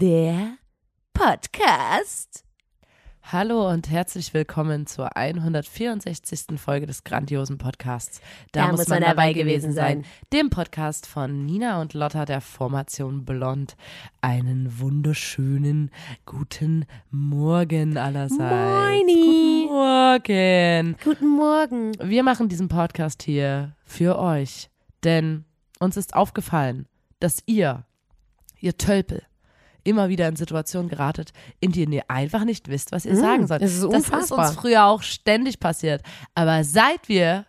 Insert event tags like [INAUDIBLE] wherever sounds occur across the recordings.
Der Podcast. Hallo und herzlich willkommen zur 164. Folge des grandiosen Podcasts. Da, muss man dabei gewesen sein. Dem Podcast von Nina und Lotta der Formation Blond. Einen wunderschönen guten Morgen allerseits. Moini. Guten Morgen. Guten Morgen. Wir machen diesen Podcast hier für euch, denn uns ist aufgefallen, dass ihr, ihr Tölpel, immer wieder in Situationen geratet, in denen ihr einfach nicht wisst, was ihr sagen sollt. es ist das ist uns früher auch ständig passiert. Aber seit wir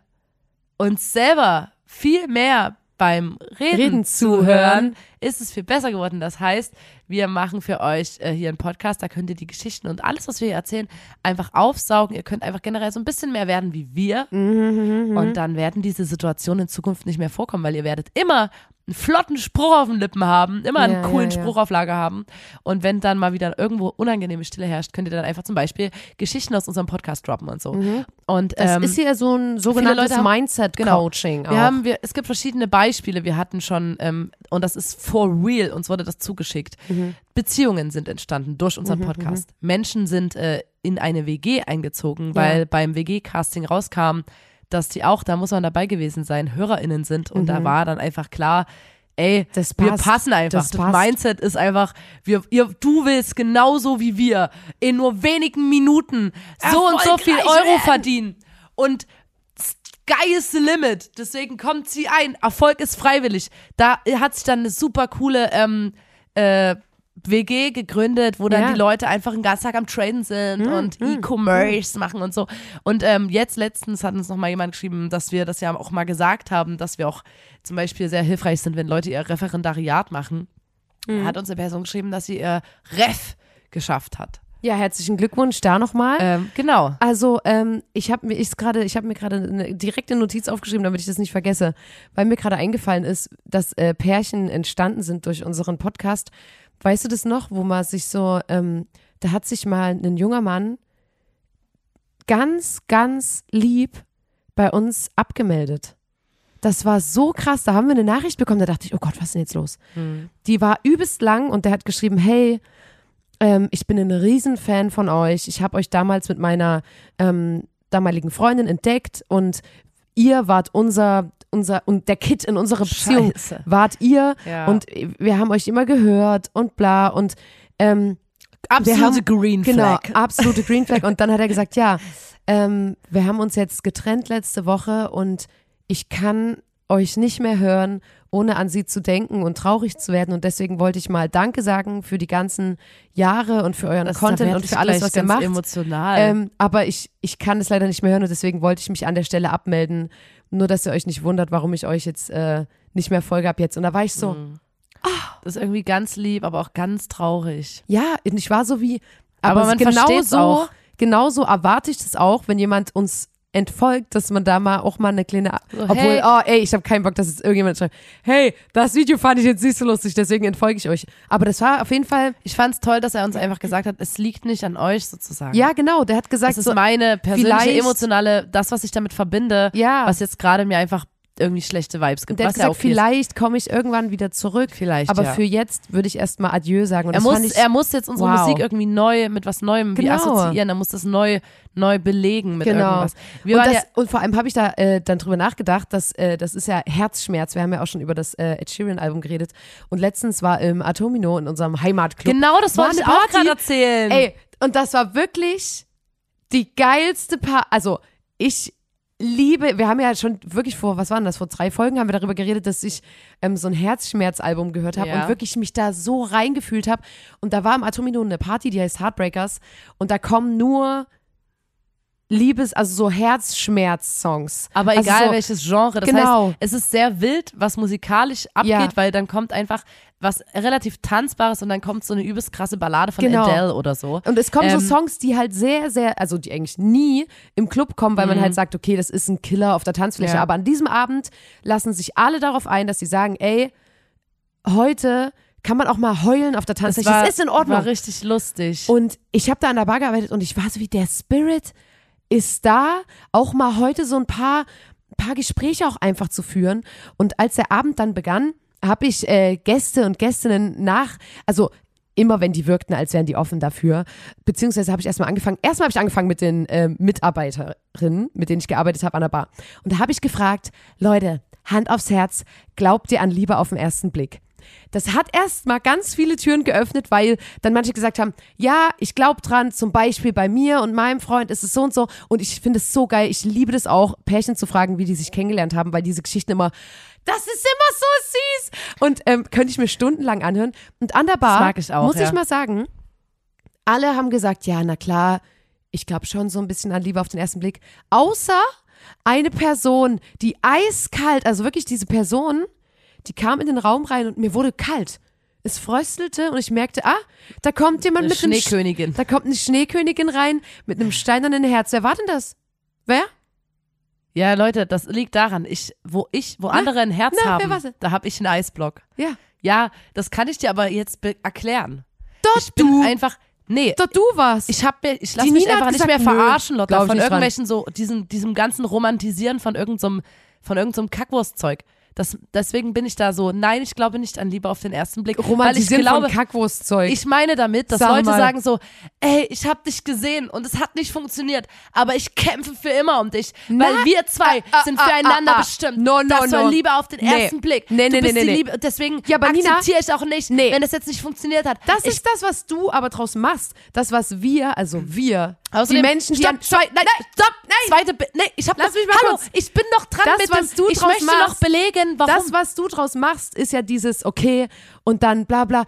uns selber viel mehr beim Reden, Reden zuhören, zuhören. ist es viel besser geworden. Das heißt, wir machen für euch äh, hier einen Podcast, da könnt ihr die Geschichten und alles, was wir hier erzählen, einfach aufsaugen. Ihr könnt einfach generell so ein bisschen mehr werden wie wir. Mhm, Und dann werden diese Situationen in Zukunft nicht mehr vorkommen, weil ihr werdet immer einen flotten Spruch auf den Lippen haben, immer einen Ja, coolen ja, ja. Spruch auf Lager haben. Und wenn dann mal wieder irgendwo unangenehme Stille herrscht, könnt ihr dann einfach zum Beispiel Geschichten aus unserem Podcast droppen und so. Und Mhm. Das ähm, ist ja so ein sogenanntes Mindset-Coaching. wir haben, wir, es gibt verschiedene Beispiele. Wir hatten schon, ähm, und das ist for real, uns wurde das zugeschickt. Mhm. Beziehungen sind entstanden durch unseren Podcast. Menschen sind äh, in eine WG eingezogen, weil beim WG-Casting rauskam, dass die auch, da muss man dabei gewesen sein, HörerInnen sind. Und da war dann einfach klar, ey, Mhm. Das wir passt. passen einfach. Das Das. Mindset ist einfach, wir, ihr, du willst genauso wie wir in nur wenigen Minuten so und so viel Euro verdienen. Und Sky is the limit. Deswegen kommt sie ein. Erfolg ist freiwillig. Da hat sich dann eine super coole ähm, äh, WG gegründet, wo dann Ja. die Leute einfach den ganzen Tag am Traden sind und E-Commerce machen und so. Und ähm, jetzt letztens hat uns noch mal jemand geschrieben, dass wir das ja auch mal gesagt haben, dass wir auch zum Beispiel sehr hilfreich sind, wenn Leute ihr Referendariat machen. Mhm. Hat uns eine Person geschrieben, dass sie ihr Ref geschafft hat. Ja, herzlichen Glückwunsch da nochmal. Ähm, genau. Also, ähm, ich habe mir ich gerade, ich habe mir gerade eine direkte Notiz aufgeschrieben, damit ich das nicht vergesse, weil mir gerade eingefallen ist, dass äh, Pärchen entstanden sind durch unseren Podcast. Weißt du das noch, wo man sich so, ähm, da hat sich mal ein junger Mann ganz, ganz lieb bei uns abgemeldet. Das war so krass. Da haben wir eine Nachricht bekommen, da dachte ich, oh Gott, was ist denn jetzt los? Die war übelst lang und der hat geschrieben, hey, ähm, ich bin ein Riesenfan von euch. Ich habe euch damals mit meiner ähm, damaligen Freundin entdeckt und ihr wart unser, unser und der Kid in unserer Beziehung Scheiße. wart ihr Ja. und wir haben euch immer gehört und bla und ähm, Absolute haben- Green genau, Flag. absolute Green Flag und dann hat er gesagt, ja, [LAUGHS] ähm, wir haben uns jetzt getrennt letzte Woche und ich kann euch nicht mehr hören, ohne an sie zu denken und traurig zu werden. Und deswegen wollte ich mal Danke sagen für die ganzen Jahre und für euren Das- da Content und für alles, was ihr macht. emotional. Ähm, aber ich, ich kann es leider nicht mehr hören und deswegen wollte ich mich an der Stelle abmelden. Nur, dass ihr euch nicht wundert, warum ich euch jetzt äh, nicht mehr folge ab jetzt. Und da war ich so, Mhm. Das ist irgendwie ganz lieb, aber auch ganz traurig. ja, und ich war so wie, Aber aber, man genau so, auch. genauso erwarte ich das auch, wenn jemand uns entfolgt, dass man da mal auch mal eine kleine, So, obwohl, hey. oh ey, ich habe keinen Bock, dass jetzt irgendjemand schreibt, hey, das Video fand ich jetzt nicht so lustig, deswegen entfolge ich euch. Aber das war auf jeden Fall, Ich fand's toll, dass er uns einfach gesagt hat, es liegt nicht an euch sozusagen. ja genau, der hat gesagt, Das ist so, meine persönliche emotionale, das, was ich damit verbinde, ja, was jetzt gerade mir einfach irgendwie schlechte Vibes gibt. der hat was ja gesagt, okay vielleicht komme ich irgendwann wieder zurück. Vielleicht, Aber ja. für jetzt würde ich erstmal Adieu sagen. Und er muss, ich, er muss jetzt unsere wow. Musik irgendwie neu mit was Neuem Genau. assoziieren. Er muss das neu, neu belegen mit Genau. irgendwas. Wir und, das, ja, und vor allem habe ich da äh, dann drüber nachgedacht, dass äh, das ist ja Herzschmerz. Wir haben ja auch schon über das äh, Ed Sheeran-Album geredet. Und letztens war im Atomino in unserem Heimatclub. genau das war wollte ich auch gerade erzählen. Ey, und das war wirklich die geilste Paar. Also, ich liebe, wir haben ja schon wirklich vor, was waren das, vor drei Folgen haben wir darüber geredet, dass ich ähm, so ein Herzschmerzalbum gehört habe Ja. und wirklich mich da so reingefühlt habe. Und da war im Atomino eine Party, die heißt Heartbreakers. Und da kommen nur Liebes, also so Herzschmerz-Songs. Aber also egal so, welches Genre. Das genau. heißt, es ist sehr wild, was musikalisch abgeht, Ja. weil dann kommt einfach was relativ Tanzbares und dann kommt so eine übelst krasse Ballade von Genau. Adele oder so. Und es kommen Ähm, so Songs, die halt sehr, sehr, also die eigentlich nie im Club kommen, weil man halt sagt, okay, das ist ein Killer auf der Tanzfläche. Mhm. Ja. Aber an diesem Abend lassen sich alle darauf ein, dass sie sagen, ey, heute kann man auch mal heulen auf der Tanzfläche. Das, ist in Ordnung. War richtig lustig. Und ich habe da an der Bar gearbeitet und ich war so wie der Spirit ist da, auch mal heute so ein paar, paar Gespräche auch einfach zu führen. Und als der Abend dann begann, habe ich äh, Gäste und Gästinnen nach, also immer wenn die wirkten, als wären die offen dafür. Beziehungsweise habe ich erstmal angefangen, erstmal habe ich angefangen mit den äh, Mitarbeiterinnen, mit denen ich gearbeitet habe an der Bar. Und da habe ich gefragt, Leute, Hand aufs Herz, glaubt ihr an Liebe auf den ersten Blick? Das hat erstmal ganz viele Türen geöffnet, weil dann manche gesagt haben, ja, ich glaube dran, zum Beispiel bei mir und meinem Freund ist es so und so. Und ich finde es so geil, ich liebe das auch, Pärchen zu fragen, wie die sich kennengelernt haben, weil diese Geschichten immer, das ist immer so süß. Und ähm, könnte ich mir stundenlang anhören. Und an der Bar, ich auch, muss ja. ich mal sagen, alle haben gesagt, ja, na klar, ich glaube schon so ein bisschen an Liebe auf den ersten Blick. Außer eine Person, die eiskalt, also wirklich diese Person, die kam in den Raum rein und mir wurde kalt. Es fröstelte und ich merkte, ah, da kommt jemand Eine mit einem Sch- Schneekönigin. Da kommt eine Schneekönigin rein mit einem steinernen Herz. Wer war denn das? Wer? Ja, Leute, das liegt daran, ich, wo ich, wo andere ein Herz na, haben, da habe ich einen Eisblock. Ja. Ja, das kann ich dir aber jetzt erklären. Doch, Ich bin du. einfach, nee, Doch, du warst. ich hab mir, ich lasse Die mich einfach nicht mehr verarschen, Lotta, von nicht dran. irgendwelchen so, diesem, diesem ganzen Romantisieren von irgendeinem, von irgendeinem Kackwurstzeug. Das, deswegen bin ich da so, nein, ich glaube nicht an Liebe auf den ersten Blick. weil ich glaube, von Kackwurstzeug. ich meine damit, dass Sag Leute mal. sagen so, ey, ich habe dich gesehen und es hat nicht funktioniert, aber ich kämpfe für immer um dich, weil Na, wir zwei ah, sind ah, füreinander ah, ah. bestimmt. No, no, das war no. Liebe auf den Nee. ersten Blick. Nee, du nee, bist nee, die nee. Liebe, deswegen Ja, akzeptiere ich auch nicht, wenn es jetzt nicht funktioniert hat. das ich, ist das, was du aber draus machst. Das, was wir, also wir, Außerdem, die Menschen, die stopp, an, stopp, nein, stopp, nein. zweite, nee, ich hab Lass noch, mich mal hallo, kurz. ich bin noch dran Das, mit was dem, du ich draus möchte noch machst, belegen, warum. Das, was du draus machst, ist ja dieses okay und dann bla bla.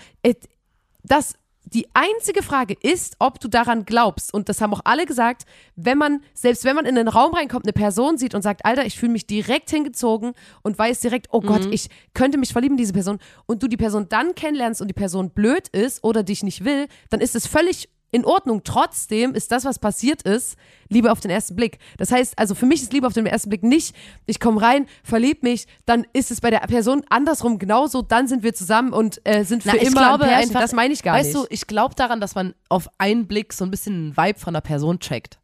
Das, die einzige Frage ist, ob du daran glaubst. Und das haben auch alle gesagt, wenn man, selbst wenn man in den Raum reinkommt, eine Person sieht und sagt, Alter, ich fühle mich direkt hingezogen und weiß direkt, oh Gott, ich könnte mich verlieben in diese Person und du die Person dann kennenlernst und die Person blöd ist oder dich nicht will, dann ist es völlig in Ordnung. Trotzdem ist das, was passiert ist, Liebe auf den ersten Blick. Das heißt, also für mich ist Liebe auf den ersten Blick nicht, ich komme rein, verlieb mich, dann ist es bei der Person andersrum genauso, dann sind wir zusammen und äh, sind für Na, ich immer glaube ein Pärchen. einfach, das meine ich gar weißt nicht. du, ich glaube daran, dass man auf einen Blick so ein bisschen einen Vibe von der Person checkt.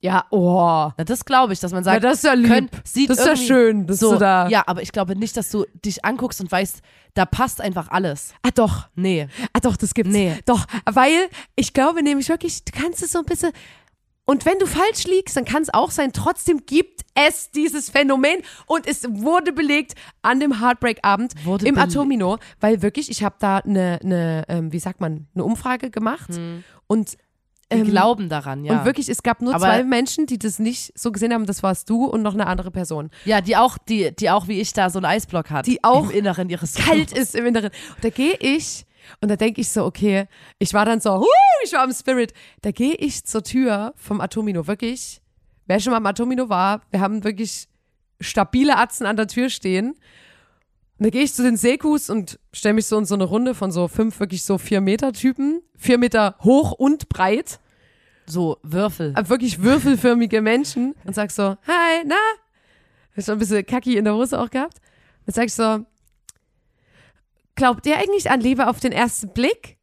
Ja, oh. Na, das glaube ich, dass man sagt, Ja, das ist ja lieb. könnt- sieht Das ist ja schön, dass so, du da- Ja, aber ich glaube nicht, dass du dich anguckst und weißt, da passt einfach alles. Ah doch, Nee. ah doch, das gibt's. Nee. Doch, weil ich glaube nämlich wirklich, du kannst es so ein bisschen und wenn du falsch liegst, dann kann es auch sein, trotzdem gibt es dieses Phänomen und es wurde belegt an dem Heartbreak-Abend im. Atomino, weil wirklich, ich habe da eine, eine ähm, wie sagt man, eine Umfrage gemacht und Die ähm, glauben daran, ja. Und wirklich, es gab nur Aber- zwei Menschen, die das nicht so gesehen haben. Das warst du und noch eine andere Person. ja, die auch, die, die auch wie ich da so einen Eisblock hat. Die auch im Inneren ihres Kalt ist im Inneren. Und da gehe ich und da denke ich so, okay, ich war dann so, huh, ich war im Spirit. Da gehe ich zur Tür vom Atomino. Wirklich, wer schon mal im Atomino war, wir haben wirklich stabile Atzen an der Tür stehen. Und da gehe ich zu den Sekus und stelle mich so in so eine Runde von so fünf, wirklich so vier Meter Typen. Vier Meter hoch und breit. So Würfel. äh, wirklich würfelförmige Menschen und sag so, hi, na? Hab schon ein bisschen Kacki in der Hose auch gehabt. Dann sag ich so, glaubt ihr eigentlich an Liebe auf den ersten Blick?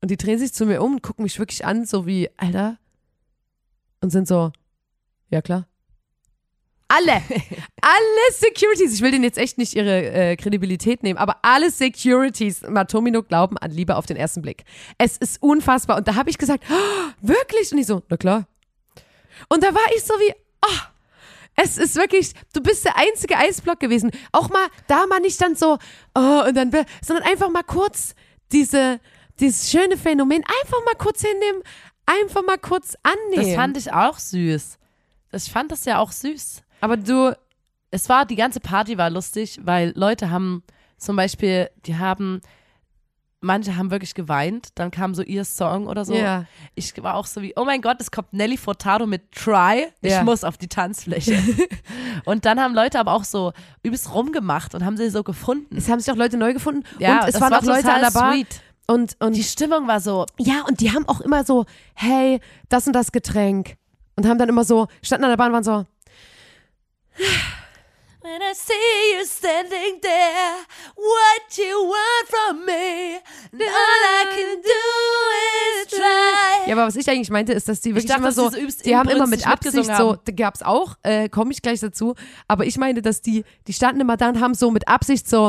Und die drehen sich zu mir um und gucken mich wirklich an, so wie, Alter. Und sind so, ja klar. Alle, alle Securities, ich will denen jetzt echt nicht ihre äh, Kredibilität nehmen, aber alle Securities im Atomino glauben an Liebe auf den ersten Blick. Es ist unfassbar. Und da habe ich gesagt, oh, wirklich? Und ich so, na klar. Und da war ich so wie, oh, es ist wirklich, du bist der einzige Eisblock gewesen. Auch mal, da mal nicht dann so, oh, und dann, sondern einfach mal kurz diese, dieses schöne Phänomen einfach mal kurz hinnehmen, einfach mal kurz annehmen. Das fand ich auch süß. Ich fand das ja auch süß. Aber du, Es war, die ganze Party war lustig, weil Leute haben zum Beispiel, die haben manche haben wirklich geweint. Dann kam so ihr Song oder so. Ja. Ich war auch so wie, oh mein Gott, es kommt Nelly Furtado mit Try. Ich Ja. muss auf die Tanzfläche. [LAUGHS] und dann haben Leute aber auch so übelst rumgemacht und haben sie so gefunden. Es haben sich auch Leute neu gefunden Ja, und es waren war auch Leute an der Bar. sweet. Und, und Die Stimmung war so, ja, und die haben auch immer so, hey, das und das Getränk. Und haben dann immer so, standen an der Bahn und waren so, When I see you standing there, what you want from me, and all I can do is try. Ja, aber was ich eigentlich meinte, ist, dass die wirklich dachte, immer so, die so die haben immer mit Absicht so, da gab's auch, äh, komme ich gleich dazu, aber ich meine, dass die, die standen immer da und haben so mit Absicht so,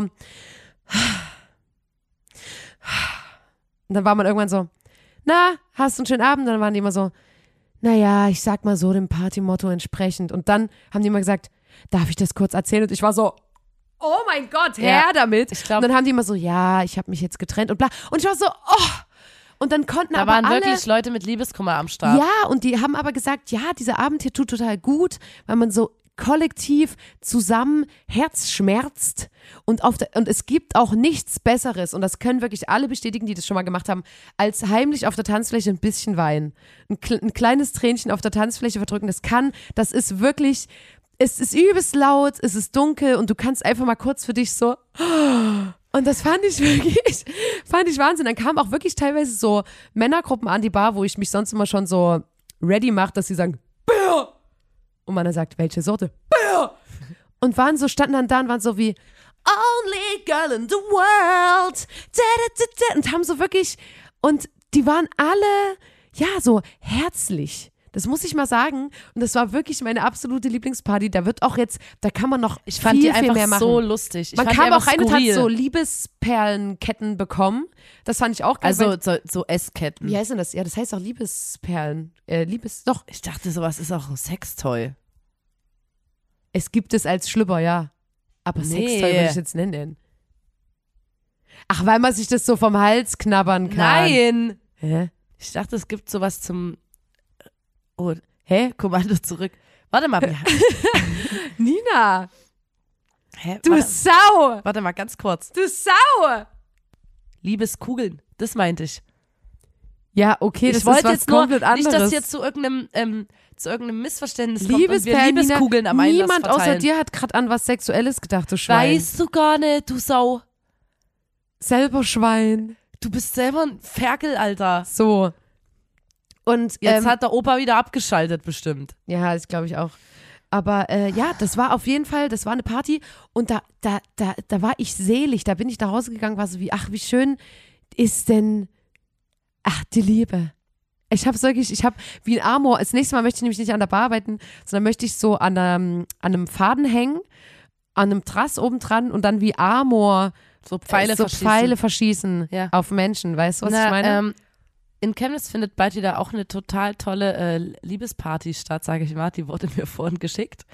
und dann war man irgendwann so, na, hast du einen schönen Abend? Und dann waren die immer so, naja, ich sag mal so dem Partymotto entsprechend. Und dann haben die immer gesagt, darf ich das kurz erzählen? Und ich war so, oh mein Gott, her Ja, damit. ich glaub- und dann haben die immer so, ja, ich habe mich jetzt getrennt und bla. Und ich war so, oh. Und dann konnten Da aber waren alle, wirklich Leute mit Liebeskummer am Start. ja, und die haben aber gesagt, ja, dieser Abend hier tut total gut, weil man so kollektiv zusammen Herz schmerzt und auf der, und es gibt auch nichts Besseres und das können wirklich alle bestätigen, die das schon mal gemacht haben, als heimlich auf der Tanzfläche ein bisschen weinen, ein, ein kleines Tränchen auf der Tanzfläche verdrücken. Das kann, das ist wirklich, es ist übelst laut, es ist dunkel und du kannst einfach mal kurz für dich so und das fand ich [LAUGHS] wirklich, fand ich Wahnsinn. Dann kamen auch wirklich teilweise so Männergruppen an die Bar, wo ich mich sonst immer schon so ready mache, dass sie sagen, Bier! Und man dann sagt, welche Sorte? Bier! Und waren so, standen dann da und waren so wie, Only girl in the world. Da, da, da. Und haben so wirklich, und die waren alle, ja, so herzlich. Das muss ich mal sagen. Und das war wirklich meine absolute Lieblingsparty. Da wird auch jetzt, da kann man noch Ich fand viel, die einfach viel mehr machen. so lustig. Ich Man fand kam auch rein und hat so Liebesperlenketten bekommen. Das fand ich auch geil. Also so, so Essketten. wie heißt denn das? Ja, das heißt auch Liebesperlen. Äh, Liebes, doch, Ich dachte, sowas ist auch ein Sextoy. es gibt es als Schlüpper, ja. Aber Nee. Sextoy würde ich jetzt nennen. Ach, weil man sich das so vom Hals knabbern kann. Nein! Hä? Ich dachte, es gibt sowas zum Oh, Hä? Kommando zurück. Warte mal. [LAUGHS] Nina, Hä? du Warte, Sau! warte mal ganz kurz. Du Sau! Liebeskugeln, das meinte ich. Ja, okay, das ich wollte ist was jetzt nur, komplett anderes. nicht, dass jetzt zu irgendeinem, ähm, zu irgendeinem Missverständnis kommt und wir Liebeskugeln am Einlass niemand außer verteilen. dir hat gerade an was Sexuelles gedacht, du Schwein. Weißt du gar nicht, du Sau. Selber Schwein. Du bist selber ein Ferkel, Alter. So. Und Jetzt ähm, hat der Opa wieder abgeschaltet, bestimmt. Ja, das glaube ich auch. Aber äh, ja, das war auf jeden Fall, das war eine Party und da, da, da, da war ich selig. Da bin ich nach Hause gegangen, war so wie, ach, wie schön ist denn, ach, die Liebe. Ich habe wirklich, ich habe wie ein Amor. Als nächstes Mal möchte ich nämlich nicht an der Bar arbeiten, sondern möchte ich so an einem, an einem Faden hängen, an einem Trass oben dran und dann wie Amor So Pfeile so verschießen. Pfeile verschießen Ja. auf Menschen. Weißt du, was Na, ich meine? Ähm, in Chemnitz findet bald wieder auch eine total tolle äh, Liebesparty statt, sage ich mal. Die wurde mir [LAUGHS] vorhin geschickt.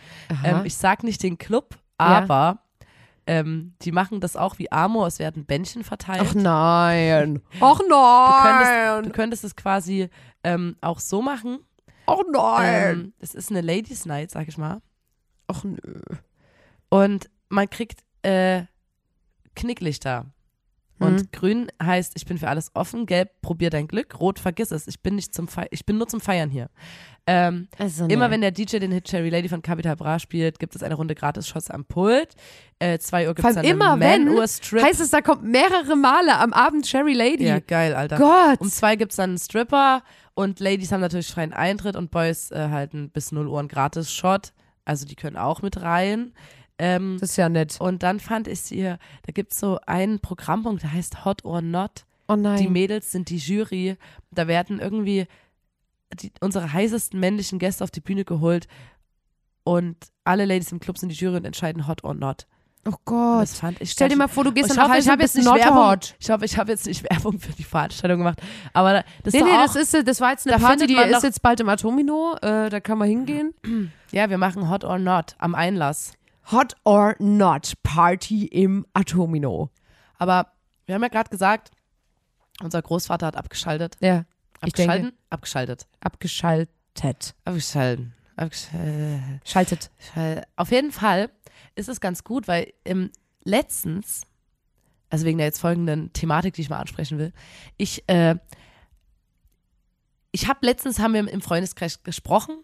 Ähm, ich sag nicht den Club, aber ähm, die machen das auch wie Amor. Es werden Bändchen verteilt. ach nein. Ach du, nein. könntest, du könntest es quasi ähm, auch so machen. Ach nein. Ähm, es ist eine Ladies Night, sag ich mal. ach nö. Und man kriegt äh, Knicklichter. Und Mhm. grün heißt, ich bin für alles offen, gelb, probier dein Glück, rot, vergiss es. Ich bin nicht zum Fe ich bin nur zum Feiern hier. Ähm, Also, Immer nee. wenn der DJ den Hit Cherry Lady von Capital Bra spielt, gibt es eine Runde Gratis-Shots am Pult. Äh, zwei Uhr gibt es dann immer eine wenn, Man-Uhr-Strip. heißt es, da kommt mehrere Male am Abend Cherry Lady. Ja, geil, Alter. Gott. Um zwei gibt es dann einen Stripper und Ladies haben natürlich freien Eintritt und Boys äh, halten bis 0 Uhr einen Gratis-Shot. Also die können auch mit rein. Ähm, das ist ja nett. und dann fand ich hier, da gibt es so einen Programmpunkt, der heißt Hot or Not. Oh nein. Die Mädels sind die Jury. Da werden irgendwie die, unsere heißesten männlichen Gäste auf die Bühne geholt und alle Ladies im Club sind die Jury und entscheiden Hot or Not. oh Gott. Stell dir mal vor, du gehst dann hoffe, ich habe jetzt nicht not Werbung. hot. Ich hoffe, ich habe jetzt nicht Werbung für die Veranstaltung gemacht. Aber das Nee, ist nee, auch, das, ist, das war jetzt eine da Party, die ist jetzt bald im Atomino. Äh, da kann man hingehen. ja, wir machen Hot or Not am Einlass. Hot or not Party im Atomino. Aber wir haben ja gerade gesagt, unser Großvater hat abgeschaltet. Ja, ich denke. Abgeschalten? Abgeschaltet. abgeschaltet. Abgeschalten. Abgeschalten. Schaltet. Auf jeden Fall ist es ganz gut, weil ähm, letztens also wegen der jetzt folgenden Thematik, die ich mal ansprechen will. Ich, äh, ich habe letztens haben wir im Freundeskreis gesprochen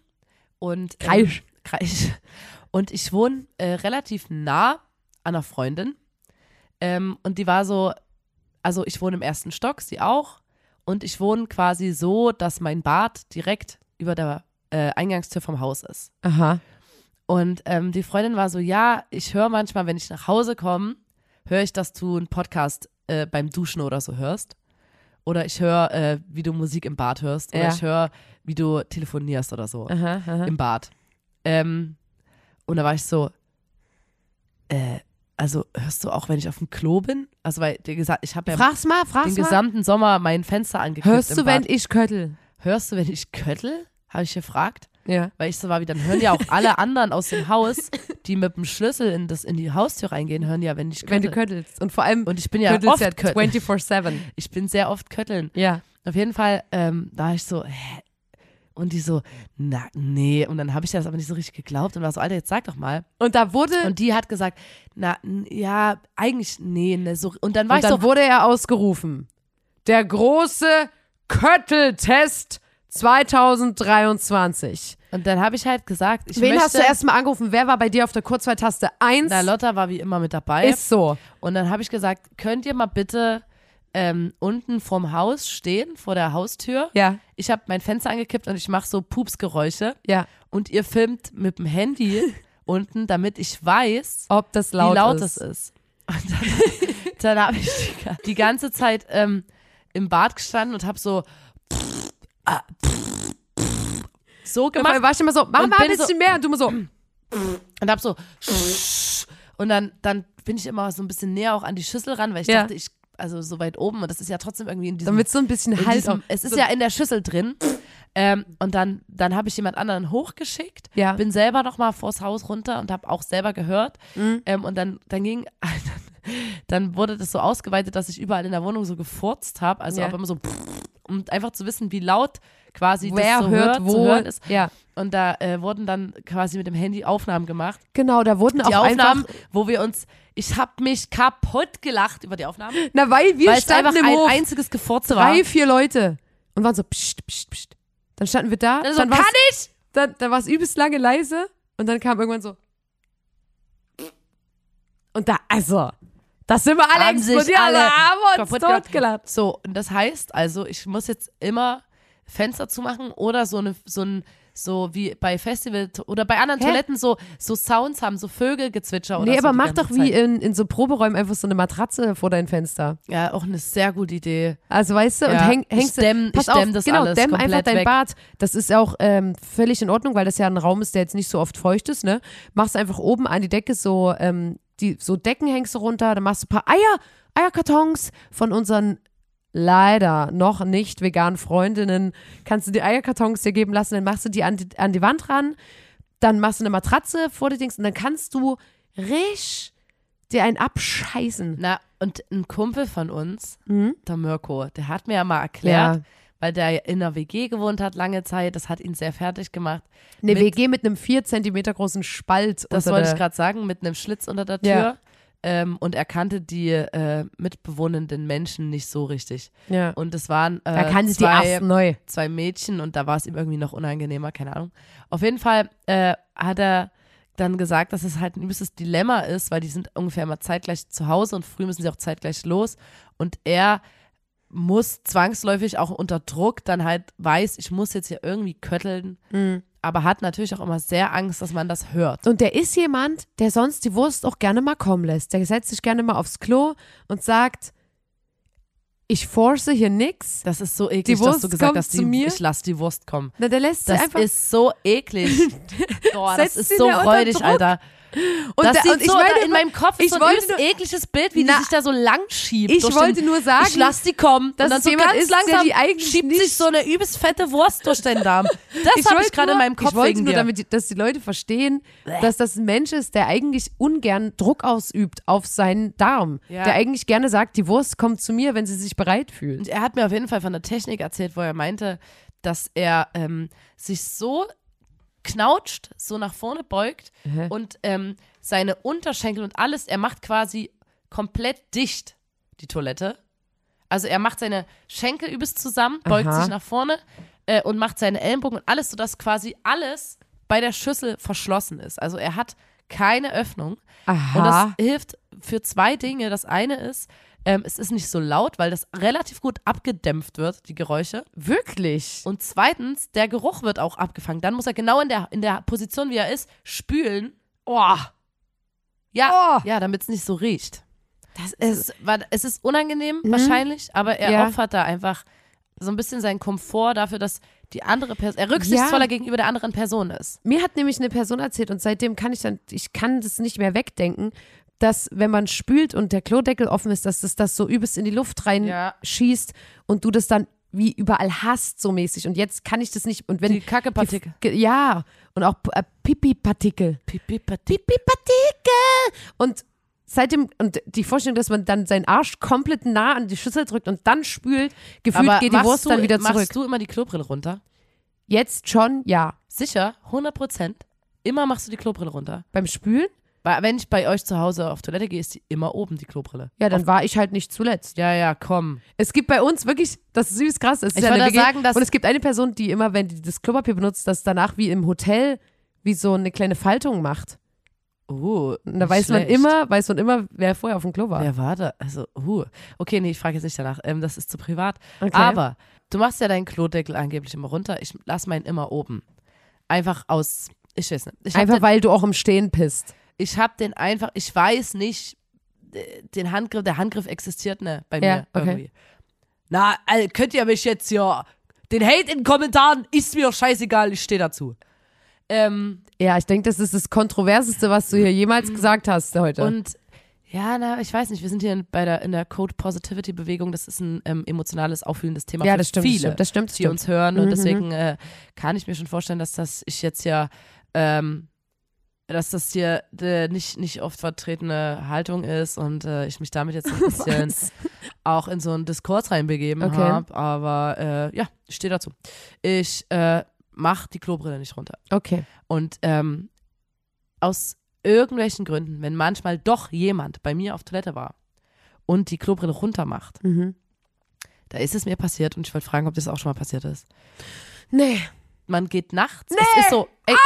und ähm, Kreisch. Und ich wohne äh, relativ nah an einer Freundin. Ähm, und die war so, also ich wohne im ersten Stock, sie auch. Und ich wohne quasi so, dass mein Bad direkt über der äh, Eingangstür vom Haus ist. Aha. Und ähm, die Freundin war so, ja, ich höre manchmal, wenn ich nach Hause komme, höre ich, dass du einen Podcast äh, beim Duschen oder so hörst. Oder ich höre, äh, wie du Musik im Bad hörst. Oder Ja. ich höre, wie du telefonierst oder so Aha, aha. im Bad. Ähm, und da war ich so, äh, also hörst du auch, wenn ich auf dem Klo bin? Also weil, der gesagt, ich habe ja Frag's mal, den frag's mal. gesamten Sommer mein Fenster angekippt Hörst du, wenn Bad. ich köttel? Hörst du, wenn ich köttel? Habe ich gefragt. Ja. Weil ich so war wie, dann hören ja auch alle anderen aus dem Haus, die mit dem Schlüssel in, das, in die Haustür reingehen, hören ja, wenn ich köttel. Wenn du köttelst. Und vor allem und ich bin ja oft ja kötteln. 24-7. Ich bin sehr oft kötteln. Ja. Auf jeden Fall, ähm, da war ich so, hä? Und die so, na, nee. Und dann habe ich das aber nicht so richtig geglaubt und war so, Alter, jetzt sag doch mal. Und da wurde, Und die hat gesagt, na, ja, eigentlich, nee, ne, so. Und dann war und ich dann so, wurde er ausgerufen. Der große Kötteltest 2023. und dann habe ich halt gesagt, ich Wen möchte, hast du erstmal angerufen? Wer war bei dir auf der Kurzwahltaste 1? na, Lotta war wie immer mit dabei. Ist so. Und dann habe ich gesagt, könnt ihr mal bitte ähm, unten vorm Haus stehen, vor der Haustür. Ja, Ich habe mein Fenster angekippt und ich mache so Pupsgeräusche. ja. Und ihr filmt mit dem Handy [LAUGHS] unten, damit ich weiß, Ob das laut wie laut ist. es ist. Und dann, [LAUGHS] dann habe ich die, die ganze Zeit ähm, im Bad gestanden und habe so so Gemacht. gemacht War ich immer so, mach mal ein bin so- bisschen mehr. Und du immer so, [CLEARS THROAT] und habe so [LAUGHS] und dann dann bin ich immer so ein bisschen näher auch an die Schüssel ran, weil ich Ja. dachte, ich also so weit oben und das ist ja trotzdem irgendwie in diesem damit so ein bisschen Halt diesem, es ist so, ja in der Schüssel drin. Ähm, und dann, dann habe ich jemand anderen hochgeschickt, Ja. bin selber noch mal vors Haus runter und habe auch selber gehört. Mhm. Ähm, und dann, dann ging, [LAUGHS] dann wurde das so ausgeweitet, dass ich überall in der Wohnung so gefurzt habe, also Ja. auch immer so, um einfach zu wissen, wie laut quasi wer das so hört hört, wo. zu hören ist. Ja, Und da äh, wurden dann quasi mit dem Handy Aufnahmen gemacht. genau, da wurden Die auch Aufnahmen, einfach, wo wir uns, ich habe mich kaputt gelacht über die Aufnahmen, na weil wir weil es standen einfach im ein Hof, einziges Gefurze war. drei, vier Leute und waren so, pst, pst, pst. Dann standen wir da, Dann so, dann kann ich? dann, dann war es übelst lange leise und dann kam irgendwann so und da, also, das sind wir alle Haben explodiert, alle haben uns totgelacht. So, und das heißt also, ich muss jetzt immer Fenster zumachen oder so eine, so ein, so wie bei Festival oder bei anderen Hä? Toiletten so, so Sounds haben, so Vögelgezwitscher oder Nee, so. aber mach doch wie Zeit. in, in so Proberäumen einfach so eine Matratze vor dein Fenster. Ja, auch eine sehr gute Idee. Also weißt du, und Ja, häng, ich hängst du, dämm- pass ich dämm auf, das genau, alles dämm einfach dein weg. Bad. Das ist auch ähm, völlig in Ordnung, weil das ja ein Raum ist, der jetzt nicht so oft feucht ist, ne? Machst einfach oben an die Decke so, ähm, die, so Decken hängst du runter, dann machst du ein paar Eier, Eierkartons von unseren leider noch nicht veganen Freundinnen, kannst du die Eierkartons dir geben lassen, dann machst du die an die, an die Wand ran, dann machst du eine Matratze vor die Dings und dann kannst du richtig dir einen abscheißen. Na, und ein Kumpel von uns, Mhm. der Mirko, der hat mir ja mal erklärt, Ja. Weil der in einer WG gewohnt hat lange Zeit, das hat ihn sehr fertig gemacht. Eine Mit- WG mit einem vier Zentimeter großen Spalt. Das wollte ich gerade sagen, mit einem Schlitz unter der Tür. Ja. Ähm, und er kannte die äh, mitbewohnenden Menschen nicht so richtig. Ja. Und es waren äh, Da kann sie die zwei, erst neu. zwei Mädchen und da war es ihm irgendwie noch unangenehmer, keine Ahnung. Auf jeden Fall äh, hat er dann gesagt, dass es halt ein übelstes Dilemma ist, weil die sind ungefähr immer zeitgleich zu Hause und früh müssen sie auch zeitgleich los. Und er muss zwangsläufig auch unter Druck dann halt weiß, ich muss jetzt hier irgendwie kötteln, Mhm. aber hat natürlich auch immer sehr Angst, dass man das hört. Und der ist jemand, der sonst die Wurst auch gerne mal kommen lässt. Der setzt sich gerne mal aufs Klo und sagt, ich force hier nix. Das ist so eklig, Die dass Wurst du gesagt hast, die, mir. ich lass die Wurst kommen. Na, der lässt Das einfach. ist so eklig. [LAUGHS] Boah, das ist so räudig. Alter. Und, das der, sieht und ich so, meine, da in meinem Kopf ist ich so ein nur- ekliges Bild, wie Na, die sich da so lang schiebt. ich wollte den, nur sagen, ich lass die kommen. dass und dann so jemand ganz ist, der langsam die eigentlich schiebt sich nicht- so eine übelst fette Wurst durch den Darm. [LAUGHS] Das habe ich gerade in nur- meinem Kopf Ich wollte nur, dir. damit, die- dass die Leute verstehen, dass das ein Mensch ist, der eigentlich ungern Druck ausübt auf seinen Darm. Ja. Der eigentlich gerne sagt, die Wurst kommt zu mir, wenn sie sich bereit fühlt. Und er hat mir auf jeden Fall von der Technik erzählt, wo er meinte, dass er ähm, sich so knautscht, so nach vorne beugt Hä? und ähm, seine Unterschenkel und alles, er macht quasi komplett dicht. die Toilette. Also er macht seine Schenkel übelst zusammen, beugt Aha. sich nach vorne äh, und macht seine Ellenbogen und alles, sodass quasi alles bei der Schüssel verschlossen ist. Also er hat keine Öffnung. Aha. Und das hilft für zwei Dinge. Das eine ist, ähm, es ist nicht so laut, weil das relativ gut abgedämpft wird, die Geräusche. Wirklich? Und zweitens, der Geruch wird auch abgefangen. Dann muss er genau in der, in der Position, wie er ist, spülen. Oh. Ja, Oh. ja damit es nicht so riecht. Das Es ist, war- es ist unangenehm Mhm. wahrscheinlich, aber er Ja. opfert da einfach so ein bisschen seinen Komfort dafür, dass die andere Person, er rücksichtsvoller Ja. gegenüber der anderen Person ist. Mir hat nämlich eine Person erzählt und seitdem kann ich dann, ich kann das nicht mehr wegdenken, dass wenn man spült und der Klodeckel offen ist, dass das, das so übelst in die Luft rein Ja. schießt und du das dann wie überall hast so mäßig und jetzt kann ich das nicht und wenn Die Kackepartikel. ja und auch äh, Pipi-Partikel Pipi, Pati. Pipi-Partikel und seitdem und die Vorstellung, dass man dann seinen Arsch komplett nah an die Schüssel drückt und dann spült, gefühlt Aber geht die Wurst du, dann wieder zurück. Machst du immer die Klobrille runter? Jetzt schon, ja. Sicher, 100 Prozent. Immer machst du die Klobrille runter. Beim Spülen? Weil wenn ich bei euch zu Hause auf Toilette gehe, ist die immer oben, die Klobrille. Ja, dann war ich halt nicht zuletzt. Ja, ja, komm. Es gibt bei uns wirklich, das ist süß krass. Es ist Ich ja eine sagen, dass- und es gibt eine Person, die immer, wenn die das Klopapier benutzt, das danach wie im Hotel wie so eine kleine Faltung macht. Uh, Und da weiß man schlecht. immer, weiß man immer, wer vorher auf dem Klo war. Wer war da? Also, uh. Okay, nee, ich frage jetzt nicht danach. Ähm, das ist zu privat. Okay. Aber du machst ja deinen Klodeckel angeblich immer runter. Ich lass meinen immer oben. Einfach aus, ich weiß nicht. Ich Einfach weil du auch im Stehen pisst. Ich hab den einfach, ich weiß nicht, äh, den Handgriff, der Handgriff existiert ne, bei Ja, mir okay. irgendwie. Na, äh, könnt ihr mich jetzt hier, den Hate in den Kommentaren ist mir scheißegal, ich stehe dazu. Ähm, Ja, ich denke, das ist das Kontroverseste, was du hier jemals [CLEARS THROAT] gesagt hast heute. Und ja, na, ich weiß nicht, wir sind hier in, bei der, in der Code Positivity Bewegung. Das ist ein ähm, emotionales, auffühlendes Thema ja, für das stimmt, viele, das stimmt, das stimmt. Die stimmt. uns hören. Mhm, Und deswegen äh, kann ich mir schon vorstellen, dass das ich jetzt ja, ähm, dass das hier äh, nicht, nicht oft vertretene Haltung ist und äh, ich mich damit jetzt ein [LAUGHS] bisschen Was? auch in so einen Diskurs reinbegeben Okay. habe. Aber äh, ja, ich stehe dazu. Ich äh, mach die Klobrille nicht runter. Okay. Und ähm, aus irgendwelchen Gründen, wenn manchmal doch jemand bei mir auf Toilette war und die Klobrille runter macht, Mhm. da ist es mir passiert und ich wollte fragen, ob das auch schon mal passiert ist. Nee. Man geht nachts, es ist so, ey,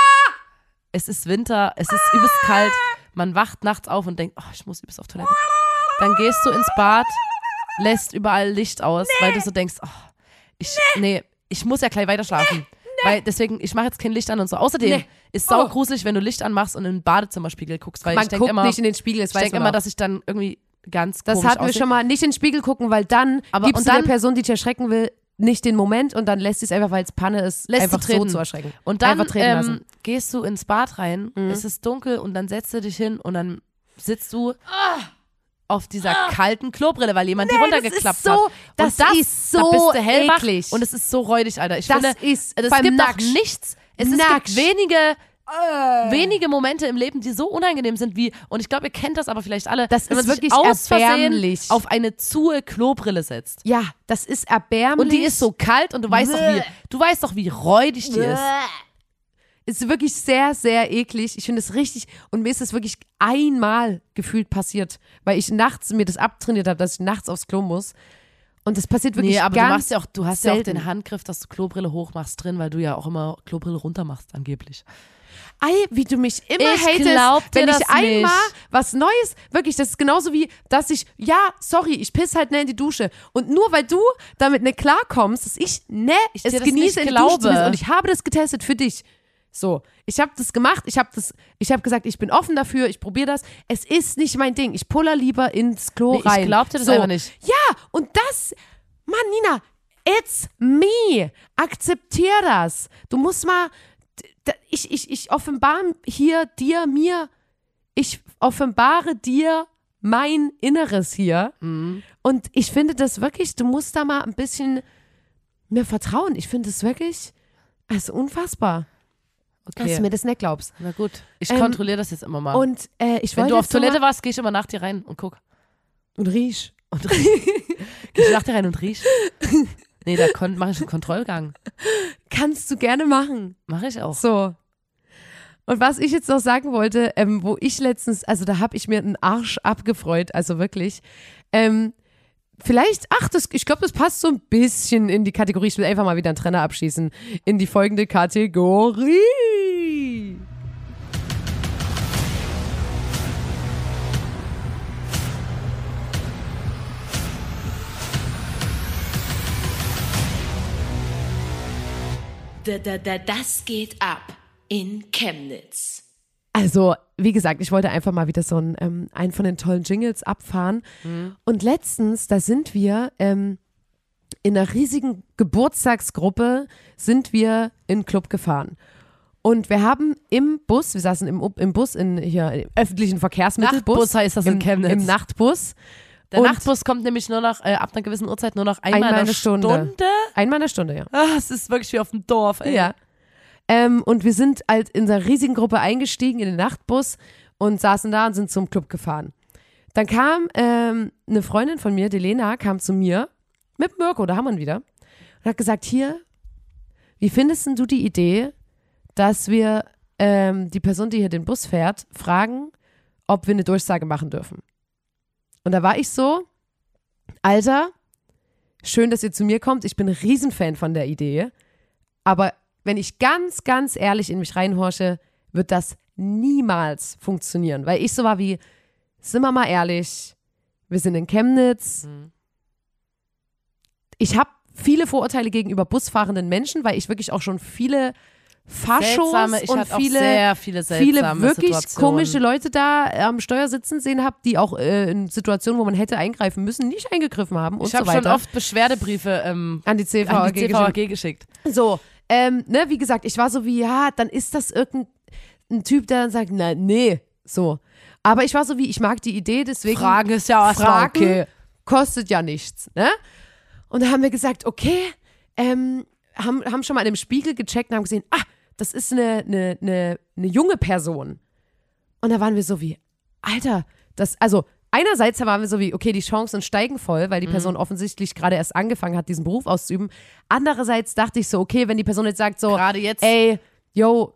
es ist Winter, es ist übelst kalt, man wacht nachts auf und denkt, oh, ich muss übelst auf Toilette. Dann gehst du ins Bad, lässt überall Licht aus, weil du so denkst, oh, ich, nee, ich muss ja gleich weiter schlafen. Weil deswegen, ich mache jetzt kein Licht an und so. Außerdem Nee. ist sau Oh. gruselig, wenn du Licht anmachst und in den Badezimmerspiegel guckst, weil Man ich denke guckt immer, nicht in den Spiegel, das ich denke immer, dass ich dann irgendwie ganz Das hatten wir schon mal. Nicht in den Spiegel gucken, weil dann Aber- gibst und du der dann- Person, die dich erschrecken will, nicht den Moment und dann lässt sie es einfach, weil es Panne ist, Lässt einfach sie so treten. zu erschrecken. Und dann Einfach treten lassen. ähm, gehst du ins Bad rein, Mhm. es ist dunkel und dann setzt du dich hin und dann sitzt du auf dieser kalten Klobrille, weil jemand die Ah. Nee, das runtergeklappt ist so- hat. das und das ist so da bist du hellwach eklig. und es ist so räudig, Alter. Ich Das finde, ist es beim gibt doch Naksch. nichts. Es, es Naksch. gibt wenige, wenige Momente im Leben, die so unangenehm sind wie, und ich glaube, ihr kennt das aber vielleicht alle, Das ist wirklich aus Versehen erbärmlich. auf eine zu Klobrille setzt. Ja, das ist erbärmlich. Und die ist so kalt und du weißt doch, wie, du weißt doch, wie räudig die ist. Ist wirklich sehr, sehr eklig. Ich finde es richtig. Und mir ist es wirklich einmal gefühlt passiert, weil ich nachts mir das abtrainiert habe, dass ich nachts aufs Klo muss. Und das passiert wirklich Nee, aber ganz du machst ja auch, du hast ja auch selten. den Handgriff, dass du Klobrille hochmachst drin, weil du ja auch immer Klobrille runter machst, angeblich. Ei, wie du mich immer Ich hatest, wenn ich einmal nicht. was Neues, wirklich, das ist genauso wie, dass ich, ja, sorry, ich piss halt ne in die Dusche. Und nur weil du damit ne klarkommst, dass ich ne Ich es genieße, in die Dusche zu pissen. Und ich habe das getestet für dich. So, ich habe das gemacht, ich habe das, ich habe gesagt, ich bin offen dafür, ich probiere das. Es ist nicht mein Ding. Ich puller lieber ins Klo Nee, ich rein. glaub dir das so. einfach nicht. Ja, und das, Mann, Nina, it's me. Akzeptier das. Du musst mal, ich, ich, ich offenbare hier dir, mir, ich offenbare dir mein Inneres hier. Mhm. Und ich finde das wirklich, du musst da mal ein bisschen mir vertrauen. Ich finde es wirklich, also unfassbar, dass Okay. du mir das nicht glaubst. Na gut. Ich Ähm, kontrolliere das jetzt immer mal. Und äh, ich Wenn du auf Toilette warst, geh ich immer nach dir rein und guck. und riech. Und riech. [LAUGHS] geh ich nach dir rein und riech. [LAUGHS] Nee, da mache ich einen Kontrollgang. Kannst du gerne machen. Mache ich auch. So. Und was ich jetzt noch sagen wollte, ähm, wo ich letztens, also da habe ich mir einen Arsch abgefreut, also wirklich. Ähm, vielleicht, ach, das, ich glaube, das passt so ein bisschen in die Kategorie. Ich will einfach mal wieder einen Trenner abschießen. In die folgende Kategorie. Das geht ab in Chemnitz. Also, wie gesagt, ich wollte einfach mal wieder so einen, ähm, einen von den tollen Jingles abfahren. Mhm. Und letztens, da sind wir ähm, in einer riesigen Geburtstagsgruppe, sind wir in den Club gefahren. Und wir haben im Bus, wir saßen im, im Bus in hier im öffentlichen Verkehrsmittel. Nachtbus heißt das in Chemnitz. Im Nachtbus. Der und Nachtbus kommt nämlich nur noch äh, ab einer gewissen Uhrzeit nur noch einmal, einmal eine Stunde. Stunde. Einmal eine Stunde, ja. Ah, es ist wirklich wie auf dem Dorf, ey. Ja. Ähm, und wir sind halt in einer riesigen Gruppe eingestiegen in den Nachtbus und saßen da und sind zum Club gefahren. Dann kam ähm, eine Freundin von mir, die Lena, kam zu mir mit Mirko, da haben wir ihn wieder, und hat gesagt, hier, wie findest du die Idee, dass wir ähm, die Person, die hier den Bus fährt, fragen, ob wir eine Durchsage machen dürfen? Und da war ich so, Alter, schön, dass ihr zu mir kommt. Ich bin ein Riesenfan von der Idee. Aber wenn ich ganz, ganz ehrlich in mich reinhorche, wird das niemals funktionieren. Weil ich so war wie, sind wir mal ehrlich, wir sind in Chemnitz. Mhm. Ich habe viele Vorurteile gegenüber busfahrenden Menschen, weil ich wirklich auch schon viele Faschos seltsame, ich und viele, viele, viele wirklich komische Leute da am Steuer sitzen sehen habe, die auch äh, in Situationen, wo man hätte eingreifen müssen, nicht eingegriffen haben und ich so weiter. Ich habe schon oft Beschwerdebriefe ähm, an die CVAG, an die CVAG geschickt. So, ähm, ne, wie gesagt, ich war so wie, ja, dann ist das irgendein Typ, der dann sagt, na, nee, so. Aber ich war so wie, ich mag die Idee, deswegen. Fragen ist ja was Fragen okay. kostet ja nichts, ne? Und da haben wir gesagt, okay, ähm, haben, haben schon mal in dem Spiegel gecheckt und haben gesehen, ah, das ist eine, eine, eine, eine junge Person. Und da waren wir so wie, Alter, das, also einerseits waren wir so wie, okay, die Chancen steigen voll, weil die mhm. Person mhm. offensichtlich gerade erst angefangen hat, diesen Beruf auszuüben. Andererseits dachte ich so, okay, wenn die Person jetzt sagt so, gerade jetzt, ey, yo,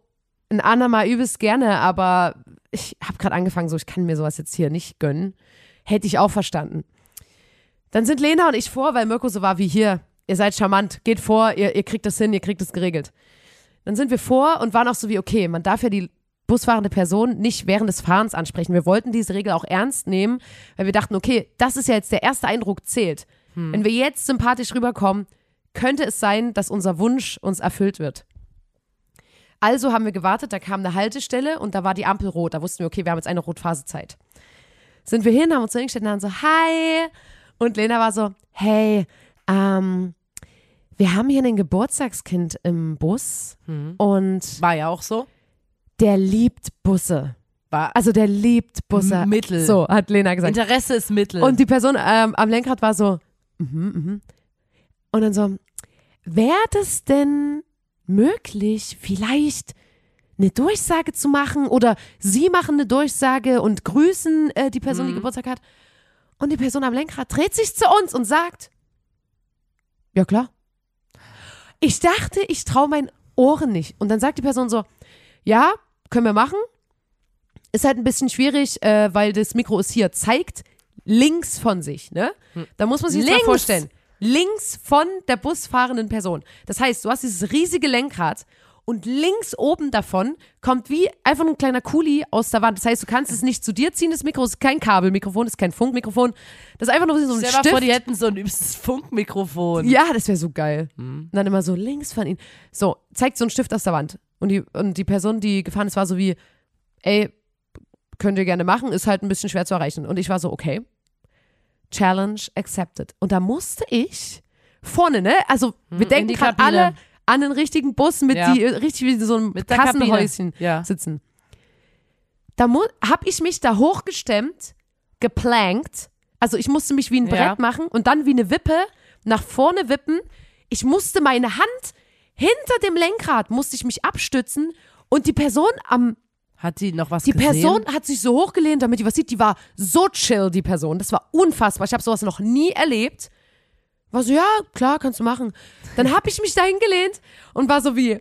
ein andermal übelst gerne, aber ich habe gerade angefangen, so, ich kann mir sowas jetzt hier nicht gönnen. Hätte ich auch verstanden. Dann sind Lena und ich vor, weil Mirko so war wie hier, ihr seid charmant, geht vor, ihr, ihr kriegt das hin, ihr kriegt das geregelt. Dann sind wir vor und waren auch so wie, okay, man darf ja die busfahrende Person nicht während des Fahrens ansprechen. Wir wollten diese Regel auch ernst nehmen, weil wir dachten, okay, das ist ja jetzt der erste Eindruck zählt. Hm. Wenn wir jetzt sympathisch rüberkommen, könnte es sein, dass unser Wunsch uns erfüllt wird. Also haben wir gewartet, da kam eine Haltestelle und da war die Ampel rot. Da wussten wir, okay, wir haben jetzt eine Rotphasezeit. Sind wir hin, haben uns hingestellt und dann so, hi. Und Lena war so, hey, ähm, wir haben hier ein Geburtstagskind im Bus hm. und. War ja auch so der liebt Busse. War also der liebt Busse. Mittel. So, hat Lena gesagt. Interesse ist Mittel. Und die Person ähm, am Lenkrad war so, mhm, mhm. Und dann so, wäre das denn möglich, vielleicht eine Durchsage zu machen oder sie machen eine Durchsage und grüßen äh, die Person, mhm. die Geburtstag hat. Und die Person am Lenkrad dreht sich zu uns und sagt, ja klar. Ich dachte, ich traue meinen Ohren nicht. Und dann sagt die Person so, ja, können wir machen. Ist halt ein bisschen schwierig, äh, weil das Mikro ist hier, zeigt links von sich, ne? Hm. Da muss man sich links. mal vorstellen. Links von der busfahrenden Person. Das heißt, du hast dieses riesige Lenkrad und links oben davon kommt wie einfach ein kleiner Kuli aus der Wand. Das heißt, du kannst es nicht zu dir ziehen, das Mikro ist kein Kabelmikrofon, ist kein Funkmikrofon. Das ist einfach nur so ein Stift. vor, die hätten so ein übstes Funkmikrofon. Ja, das wäre so geil. Hm. Und dann immer so links von ihnen. So, zeigt so ein Stift aus der Wand. Und die, und die Person, die gefahren ist, war so wie, ey, könnt ihr gerne machen, ist halt ein bisschen schwer zu erreichen. Und ich war so, okay. Challenge accepted. Und da musste ich vorne, ne? Also, wir hm, denken gerade alle an den richtigen Bus mit ja. die richtig wie so einem Kassenhäuschen ja. sitzen. Da habe ich mich da hochgestemmt, geplankt. Also ich musste mich wie ein Brett ja. machen und dann wie eine Wippe nach vorne wippen. Ich musste meine Hand hinter dem Lenkrad musste ich mich abstützen und die Person am hat sie noch was Die gesehen? Person hat sich so hochgelehnt, damit die was sieht. Die war so chill, die Person. Das war unfassbar. Ich habe sowas noch nie erlebt. War so, ja, klar, kannst du machen. Dann habe ich mich da hingelehnt und war so wie,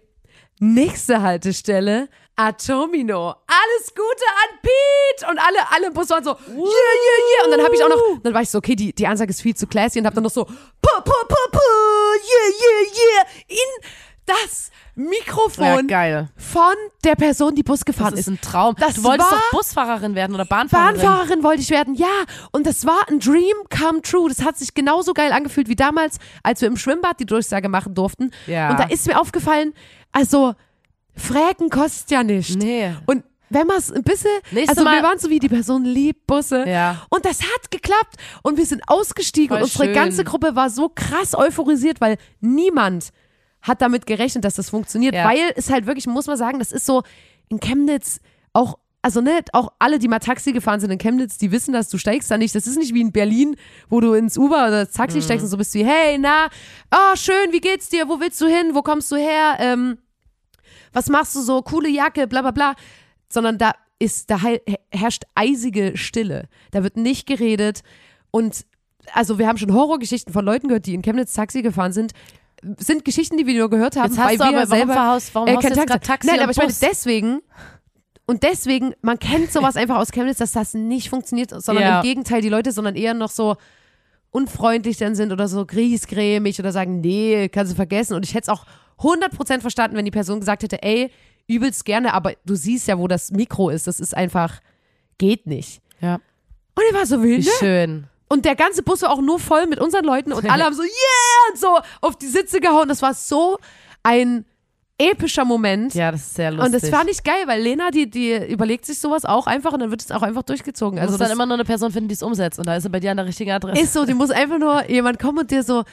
Nächste Haltestelle, Atomino. Alles Gute an Pete! Und alle, alle im Bus waren so, yeah, yeah, yeah. Und dann habe ich auch noch, dann war ich so, okay, die, die Ansage ist viel zu classy und habe dann noch so, pu, pu, pu, pu, yeah, yeah, yeah, in das Mikrofon Ja, geil. von der Person, die Bus gefahren Das ist ist. ein Traum. Das du wolltest doch Busfahrerin werden oder Bahnfahrerin. Bahnfahrerin wollte ich werden, ja. Und das war ein Dream come true. Das hat sich genauso geil angefühlt wie damals, als wir im Schwimmbad die Durchsage machen durften. Ja. Und da ist mir aufgefallen, also, Fräken kostet ja nicht. Nee. Und wenn man es ein bisschen, Nächstes also wir Mal- waren so wie die Person liebt Busse. Ja. Und das hat geklappt. Und wir sind ausgestiegen Voll und unsere schön. ganze Gruppe war so krass euphorisiert, weil niemand hat damit gerechnet, dass das funktioniert. Ja. Weil es halt wirklich, muss man sagen, das ist so in Chemnitz auch, also ne, auch alle, die mal Taxi gefahren sind in Chemnitz, die wissen das, du steigst da nicht. Das ist nicht wie in Berlin, wo du ins Uber oder das Mhm. Taxi steigst und so bist wie, hey, na, oh, schön, wie geht's dir? Wo willst du hin? Wo kommst du her? Ähm, was machst du so? Coole Jacke, bla bla bla. Sondern da ist, da herrscht eisige Stille. Da wird nicht geredet. Und also wir haben schon Horrorgeschichten von Leuten gehört, die in Chemnitz Taxi gefahren sind. Sind Geschichten, die wir nur gehört haben, Jetzt hast weil du wir aber, warum, selber verhaust, warum äh, kein jetzt gerade Taxi Nein, aber ich meine deswegen und deswegen, man kennt sowas einfach aus Chemnitz, dass das nicht funktioniert, sondern Ja. im Gegenteil, die Leute, sondern eher noch so unfreundlich dann sind oder so griesgrämig oder sagen, nee, kannst du vergessen. Und ich hätte es auch 100% verstanden, wenn die Person gesagt hätte, ey, übelst gerne, aber du siehst ja, wo das Mikro ist. Das ist einfach, geht nicht. Ja. Und er war so wild, Wie ne? schön. Und der ganze Bus war auch nur voll mit unseren Leuten und alle [LAUGHS] haben so, yeah, und so auf die Sitze gehauen. Das war so ein epischer Moment. Ja, das ist sehr lustig. Und das fand ich geil, weil Lena, die, die überlegt sich sowas auch einfach und dann wird es auch einfach durchgezogen. Du Also musst das dann immer nur eine Person finden, die es umsetzt. Und da ist sie bei dir an der richtigen Adresse. ist so, die muss einfach nur jemand kommen und dir so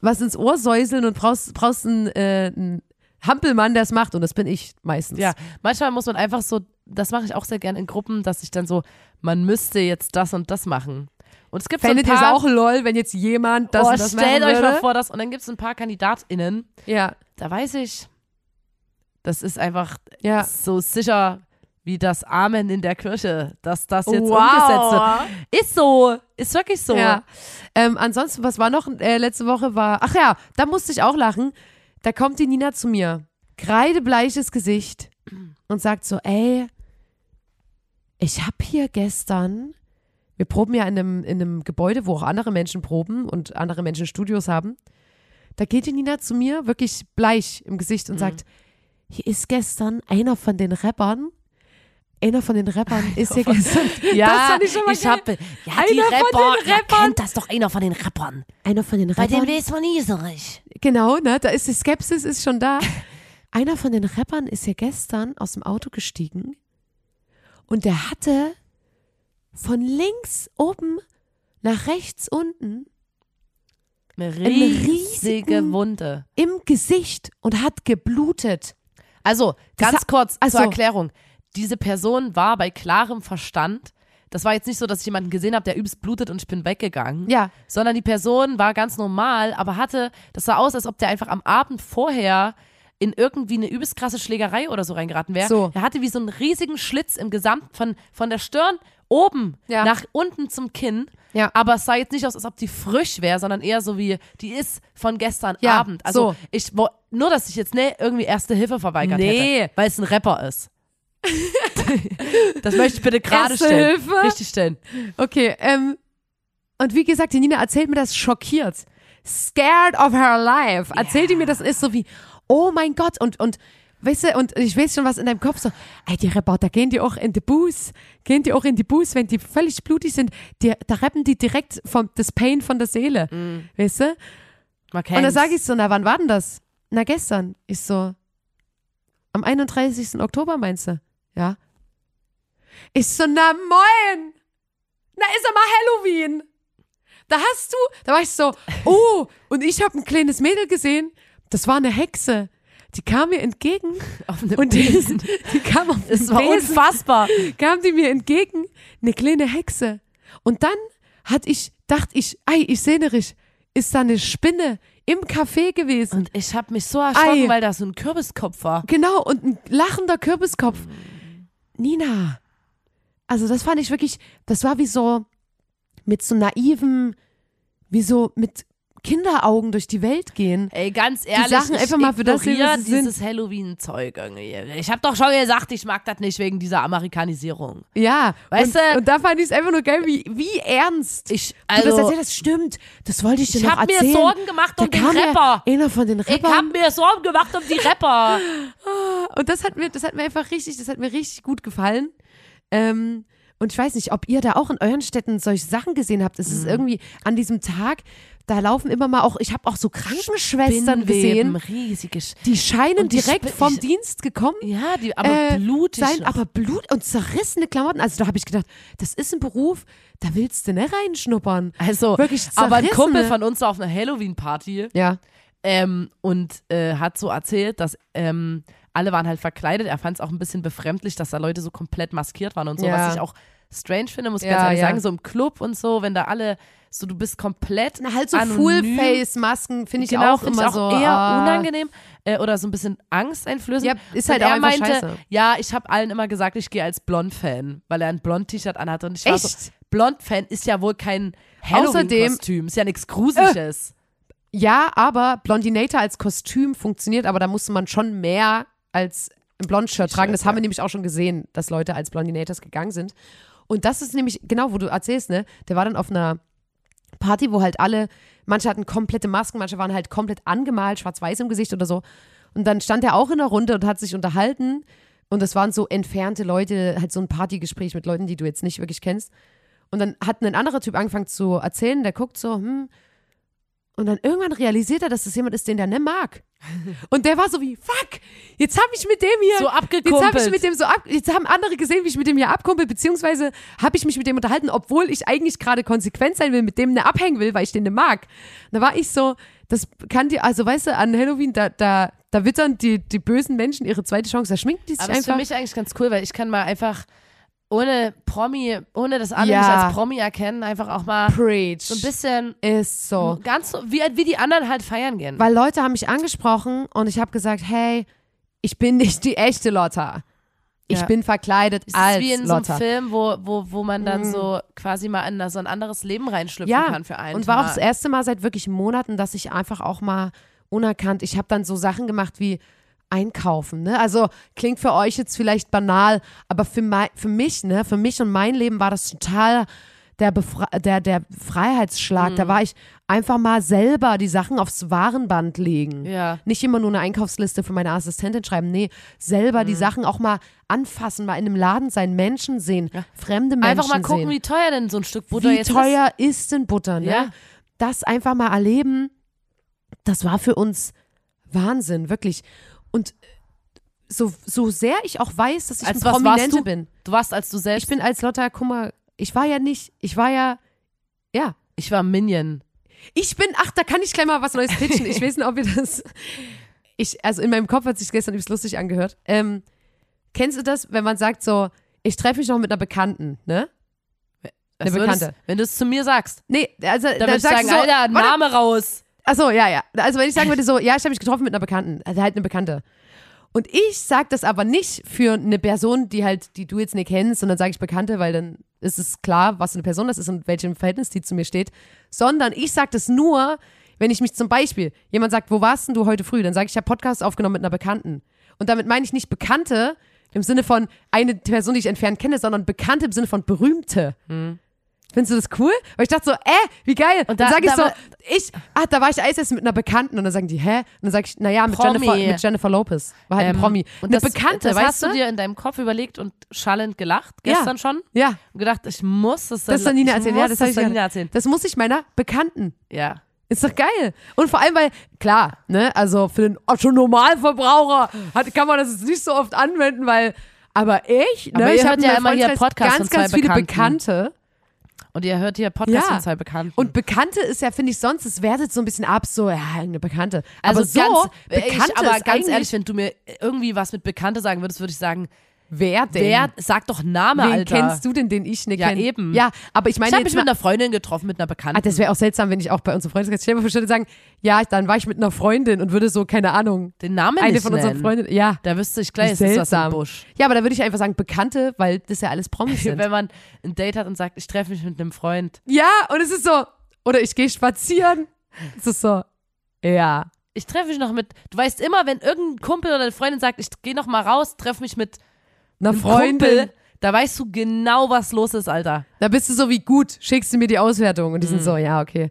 was ins Ohr säuseln und brauchst, brauchst einen, äh, einen Hampelmann, der es macht. Und das bin ich meistens. Ja, manchmal muss man einfach so, das mache ich auch sehr gern in Gruppen, dass ich dann so, man müsste jetzt das und das machen. Und es gibt Fändet so ein paar, auch lol, wenn jetzt jemand das oh, und das stellt euch mal vor, das und dann gibt es ein paar KandidatInnen, Ja, da weiß ich, das ist einfach ja. so sicher wie das Amen in der Kirche, dass das jetzt Wow. umgesetzt wird. Ist so, ist wirklich so. Ja. Ähm, ansonsten, was war noch äh, letzte Woche war, ach ja, da musste ich auch lachen. Da kommt die Nina zu mir, kreidebleiches Gesicht und sagt so, ey, ich habe hier gestern, wir proben ja in einem, in einem Gebäude, wo auch andere Menschen proben und andere Menschen Studios haben. Da geht die Nina zu mir, wirklich bleich im Gesicht und sagt, hier ist gestern einer von den Rappern, einer von den Rappern ist hier gestern. [LAUGHS] Ja, das fand ich schon mal geil. hab, ja, die Einer von Rapper, den ja, Rappern. kennt das doch einer von den Rappern. Einer von den Bei dem Rappern. weiß man nie so recht. Genau, ne? Da ist die Skepsis ist schon da. Einer von den Rappern ist ja gestern aus dem Auto gestiegen und der hatte von links oben nach rechts unten Eine riesige Wunde. im Gesicht und hat geblutet. Also, Das ganz ha- kurz also- zur Erklärung. Diese Person war bei klarem Verstand. Das war jetzt nicht so, dass ich jemanden gesehen habe, der übelst blutet und ich bin weggegangen. Ja, Sondern die Person war ganz normal, aber hatte, das sah aus, als ob der einfach am Abend vorher in irgendwie eine übelst krasse Schlägerei oder so reingeraten wäre. So. Er hatte wie so einen riesigen Schlitz im Gesamt von, von der Stirn oben Ja. nach unten zum Kinn. Ja. Aber es sah jetzt nicht aus, als ob die frisch wäre, sondern eher so wie, die ist von gestern Ja, Abend. Also so. ich wo- nur, dass ich jetzt ne, irgendwie erste Hilfe verweigert Nee. hätte, weil es ein Rapper ist. das möchte ich bitte [LAUGHS] gerade Erste stellen. Hilfe? Richtig stellen. okay. Ähm, und wie gesagt, die Nina erzählt mir das schockiert. Scared of her life. Erzählt die mir das ist so wie, oh mein Gott. Und, und, weißt du, und ich weiß schon, was in deinem Kopf so, ey, die da gehen die auch in die Bus. Gehen die auch in die Bus, wenn die völlig blutig sind. Die, da rappen die direkt vom, das Pain von der Seele. Weißt du? Und dann sage ich so, na, wann war denn das? Na, gestern. Ich so, am 31. Oktober meinst du? Ja. Ich so, na moin! Na, ist aber Halloween! Da hast du, da war ich so, oh, und ich habe ein kleines Mädel gesehen, das war eine Hexe. Die kam mir entgegen [LAUGHS] auf einem und die, Besen. die kam auf [LAUGHS] Es war Besen unfassbar. kam die mir entgegen, eine kleine Hexe. Und dann hat ich, dachte ich, ei, ich sehe nicht, ist da eine Spinne im Café gewesen. Und ich habe mich so erschrocken, Ei. weil da so ein Kürbiskopf war. Genau, und ein lachender Kürbiskopf. Nina. Also das fand ich wirklich, das war wie so mit so naiven, wie so mit Kinderaugen durch die Welt gehen. Ey, ganz ehrlich, Sachen ich einfach mal für das sehen, was sie dieses Halloween-Zeug. Ich habe doch schon gesagt, ich mag das nicht wegen dieser Amerikanisierung. Ja, Weißt und, du- und da fand ich es einfach nur geil, wie, wie ernst Ich, du das also, erzählt hast. Stimmt, das wollte ich dir ich noch habe mir erzählen. Sorgen gemacht da um den Rapper. Ja einer von den Ich Rappern. habe mir Sorgen gemacht um die Rapper. [LAUGHS] Und das hat mir, das hat mir einfach richtig, das hat mir richtig gut gefallen. Ähm, und ich weiß nicht, ob ihr da auch in euren Städten solche Sachen gesehen habt. Es ist Mhm. irgendwie an diesem Tag, da laufen immer mal auch, ich habe auch so Krankenschwestern gesehen, riesige Sch die scheinen Und direkt vom ich- Dienst gekommen. Ja, die aber äh, blutig. sein, aber Blut und zerrissene Klamotten. Also da habe ich gedacht, das ist ein Beruf, da willst du nicht reinschnuppern. also, wirklich aber ein Kumpel von uns war auf einer Halloween-Party Ja, ähm, und äh, hat so erzählt, dass ähm, alle waren halt verkleidet. Er fand es auch ein bisschen befremdlich, dass da Leute so komplett maskiert waren und so, Ja. was ich auch strange finde, muss ich Ja, ganz ehrlich ja. sagen. So im Club und so, wenn da alle so, du bist komplett Na, halt so. Full-Face-Masken finde ich genau, auch find immer ich auch so. eher ah. unangenehm äh, oder so ein bisschen angsteinflößend. Ja, ist Und halt auch er meinte, scheiße. ja, ich habe allen immer gesagt, ich gehe als Blond-Fan, weil er ein Blond-T-Shirt anhatte und ich war so, Echt? Blond-Fan ist ja wohl kein Außerdem- Halloween-Kostüm, ist ja nichts Gruseliges. Ja, aber Blondinator als Kostüm funktioniert, aber da musste man schon mehr als ein Blondshirt tragen. Das haben wir nämlich auch schon gesehen, dass Leute als Blondinators gegangen sind. Und das ist nämlich, genau, wo du erzählst, ne? Der war dann auf einer Party, wo halt alle, manche hatten komplette Masken, manche waren halt komplett angemalt, schwarz-weiß im Gesicht oder so. Und dann stand er auch in der Runde und hat sich unterhalten. Und das waren so entfernte Leute, halt so ein Partygespräch mit Leuten, die du jetzt nicht wirklich kennst. Und dann hat ein anderer Typ angefangen zu erzählen, der guckt so, hm. Und dann irgendwann realisiert er, dass das jemand ist, den der nicht mag. Und der war so wie, fuck, jetzt habe ich mit dem hier. So Jetzt habe abgekumpelt. ich mit dem so ab, jetzt haben andere gesehen, wie ich mit dem hier abkumpel, beziehungsweise habe ich mich mit dem unterhalten, obwohl ich eigentlich gerade konsequent sein will, mit dem ne abhängen will, weil ich den ne mag. Da war ich so, das kann dir, also weißt du, an Halloween, da, da, da wittern die, die bösen Menschen ihre zweite Chance, da schminken die sich Aber das ist für einfach. mich eigentlich ganz cool, weil ich kann mal einfach ohne Promi, ohne dass alle Ja. mich als Promi erkennen, einfach auch mal Preach. so ein bisschen Ist so. ganz so, wie, wie die anderen halt feiern gehen. Weil Leute haben mich angesprochen und ich habe gesagt, hey, ich bin nicht die echte Lotta. Ich Ja. bin verkleidet es als ist wie in Lotta. so einem Film, wo, wo, wo man dann Mhm. so quasi mal in so ein anderes Leben reinschlüpfen ja, kann für einen und war auch Tag. das erste Mal seit wirklich Monaten, dass ich einfach auch mal unerkannt, ich habe dann so Sachen gemacht wie einkaufen, ne? Also klingt für euch jetzt vielleicht banal, aber für, mei- für mich, ne, für mich und mein Leben war das total der, Befre der, der Freiheitsschlag. Mhm. Da war ich einfach mal selber die Sachen aufs Warenband legen. Ja. Nicht immer nur eine Einkaufsliste für meine Assistentin schreiben, nee, selber Mhm. die Sachen auch mal anfassen, mal in einem Laden sein, Menschen sehen, fremde Menschen Einfach mal gucken, sehen wie teuer denn so ein Stück Butter wie jetzt teuer ist denn Butter, ne? Ja. Das einfach mal erleben, das war für uns Wahnsinn, wirklich. So, so sehr ich auch weiß, dass ich Als warst Prominente du? bin. Du warst als du selbst. Ich bin als Lotta, guck mal, ich war ja nicht, ich war ja, ja. ich war Minion. Ich bin, ach, da kann ich gleich mal was Neues pitchen. Ich weiß nicht, ob ihr das. Ich, also in meinem Kopf hat sich gestern übelst lustig angehört. Ähm, kennst du das, wenn man sagt so, ich treffe mich noch mit einer Bekannten, ne? Eine würdest- Bekannte. Wenn du es zu mir sagst, Nee, also dann dann würde ich sagst sagen, du so, Alter, warte, Name raus. Achso, ja, ja. Also wenn ich sagen würde so, ja, ich habe mich getroffen mit einer Bekannten, also halt eine Bekannte. Und ich sage das aber nicht für eine Person, die halt, die du jetzt nicht kennst, sondern sage ich Bekannte, weil dann ist es klar, was eine Person das ist und welchem Verhältnis die zu mir steht. Sondern ich sage das nur, wenn ich mich zum Beispiel, jemand sagt, wo warst denn du heute früh? Dann sage ich, ich habe Podcast aufgenommen mit einer Bekannten. Und damit meine ich nicht Bekannte im Sinne von eine Person, die ich entfernt kenne, sondern Bekannte im Sinne von Berühmte. Findest du das cool? Weil ich dachte so, äh, wie geil. Und da- dann sage ich da so, ich, ah, da war ich Eis essen mit einer Bekannten und dann sagen die, hä? Und dann sage ich, naja, mit. Jennifer, mit Jennifer Lopez. War halt ein Ähm, Promi. Und eine das, Bekannte, das weißt hast du dir in deinem Kopf überlegt und schallend gelacht, Ja. gestern schon. Ja, Und gedacht, ich muss das, das Nina erzählen. Ja, das, ja- Nina erzählen. Das muss ich meiner Bekannten. Ja. Ist doch geil. Und vor allem, weil, klar, ne, also für den Otto Normalverbraucher hat, kann man das jetzt nicht so oft anwenden, weil, aber ich, ne, Aber ich habe ja immer hier Freundeskreis Podcast ganz, ganz viele Bekannten. Bekannte. Und ihr hört hier Podcast Ja. von zwei Bekannten. Und Bekannte ist ja, finde ich, sonst, es wertet so ein bisschen ab, so, ja, eine Bekannte. also aber so, ganz, Bekannte ich, aber ist ganz ehrlich, wenn du mir irgendwie was mit Bekannte sagen würdest, würde ich sagen, wer denn? wer, sag doch Name, Wen Alter. kennst du denn, den ich nicht Ja, kenne? eben. Ja, aber ich Ich meine habe jetzt mich mit einer Freundin getroffen, mit einer Bekannten. ah, das wäre auch seltsam, wenn ich auch bei unserem Freundeskreis, stell dir mal vor, ich sagen, ja, dann war ich mit einer Freundin und würde so, keine Ahnung, den Namen eine nicht von unseren nennen. Freundinnen, ja. Da wüsste ich gleich, es ist was im. Busch. Ja, aber da würde ich einfach sagen, Bekannte, weil das ja alles Promis [LAUGHS] sind. Wenn man ein Date hat und sagt, ich treffe mich mit einem Freund. ja, und es ist so, oder ich gehe spazieren. Es ist so, ja. Ich treffe mich noch mit, du weißt immer, wenn irgendein Kumpel oder eine Freundin sagt, ich gehe noch mal raus, treffe mich mit Eine Freundin. Da weißt du genau, was los ist, Alter. Da bist du so wie gut, schickst du mir die Auswertung und die Mhm. sind so, ja, okay.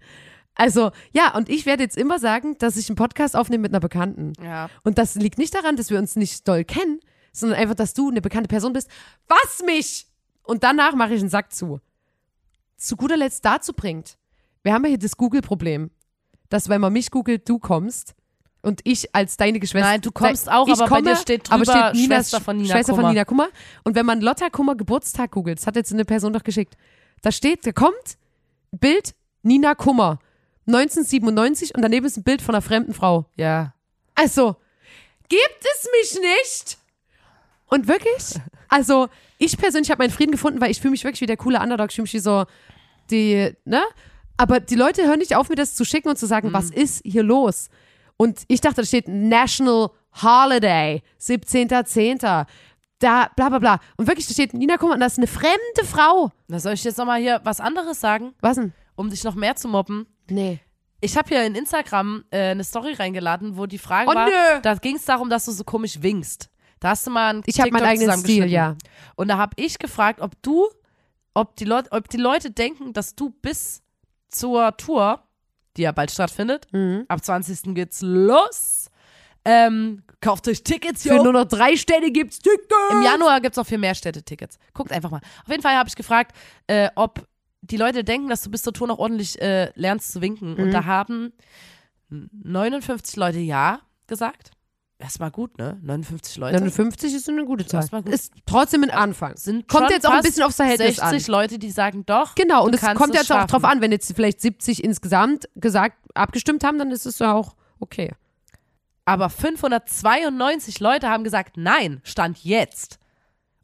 Also, ja, und ich werde jetzt immer sagen, dass ich einen Podcast aufnehme mit einer Bekannten. Ja. Und das liegt nicht daran, dass wir uns nicht doll kennen, sondern einfach, dass du eine bekannte Person bist. Was mich! Und danach mache ich einen Sack zu. Zu guter Letzt dazu bringt, wir haben ja hier das Google-Problem, dass wenn man mich googelt, du kommst und ich als deine Geschwister. Nein, du kommst auch, ich aber bei dir steht aber drüber steht Ninas, Schwester von Nina Schwester Kummer. von Nina Kummer. Und wenn man Lotta Kummer Geburtstag googelt, das hat jetzt eine Person doch geschickt, da steht, da kommt Bild Nina Kummer 1997 und daneben ist ein Bild von einer fremden Frau. Ja. Also, gibt es mich nicht? Und wirklich? Also, ich persönlich habe meinen Frieden gefunden, weil ich fühle mich wirklich wie der coole Underdog. Ich fühle mich wie so die, ne? Aber die Leute hören nicht auf, mir das zu schicken und zu sagen, was ist hier los? Und ich dachte, da steht National Holiday, 17.10. Da, bla bla bla. Und wirklich, da steht Nina, guck mal, das ist eine fremde Frau. Da soll ich jetzt nochmal hier was anderes sagen, Was denn? um dich noch mehr zu mobben. Nee. Ich habe hier in Instagram äh, eine Story reingeladen, wo die Frage Oh, war, nö. da ging es darum, dass du so komisch winkst. Da hast du mal einen Ich habe meinen eigenen Stil, ja. Und da habe ich gefragt, ob du, ob die, ob die Leute denken, dass du bis zur Tour, die ja bald stattfindet, Mhm. ab 20. geht's los, ähm, kauft euch Tickets, Für yo. nur noch drei Städte gibt's Tickets. Im Januar gibt's auch für mehr Städte-Tickets. Guckt einfach mal. Auf jeden Fall habe ich gefragt, äh, ob die Leute denken, dass du bis zur Tour noch ordentlich äh, lernst zu winken. Mhm. Und da haben 59 Leute Ja gesagt. Erstmal gut, ne? 59 Leute. 59 ist eine gute Zahl. Das war gut. Ist trotzdem ein Anfang. Sind Kommt jetzt auch ein bisschen aufs Verhältnis 60 an. Leute, die sagen doch. Genau, und es kommt es jetzt auch schaffen. drauf an, wenn jetzt vielleicht 70 insgesamt gesagt, abgestimmt haben, dann ist es ja auch okay. Aber 592 Leute haben gesagt, nein, stand jetzt.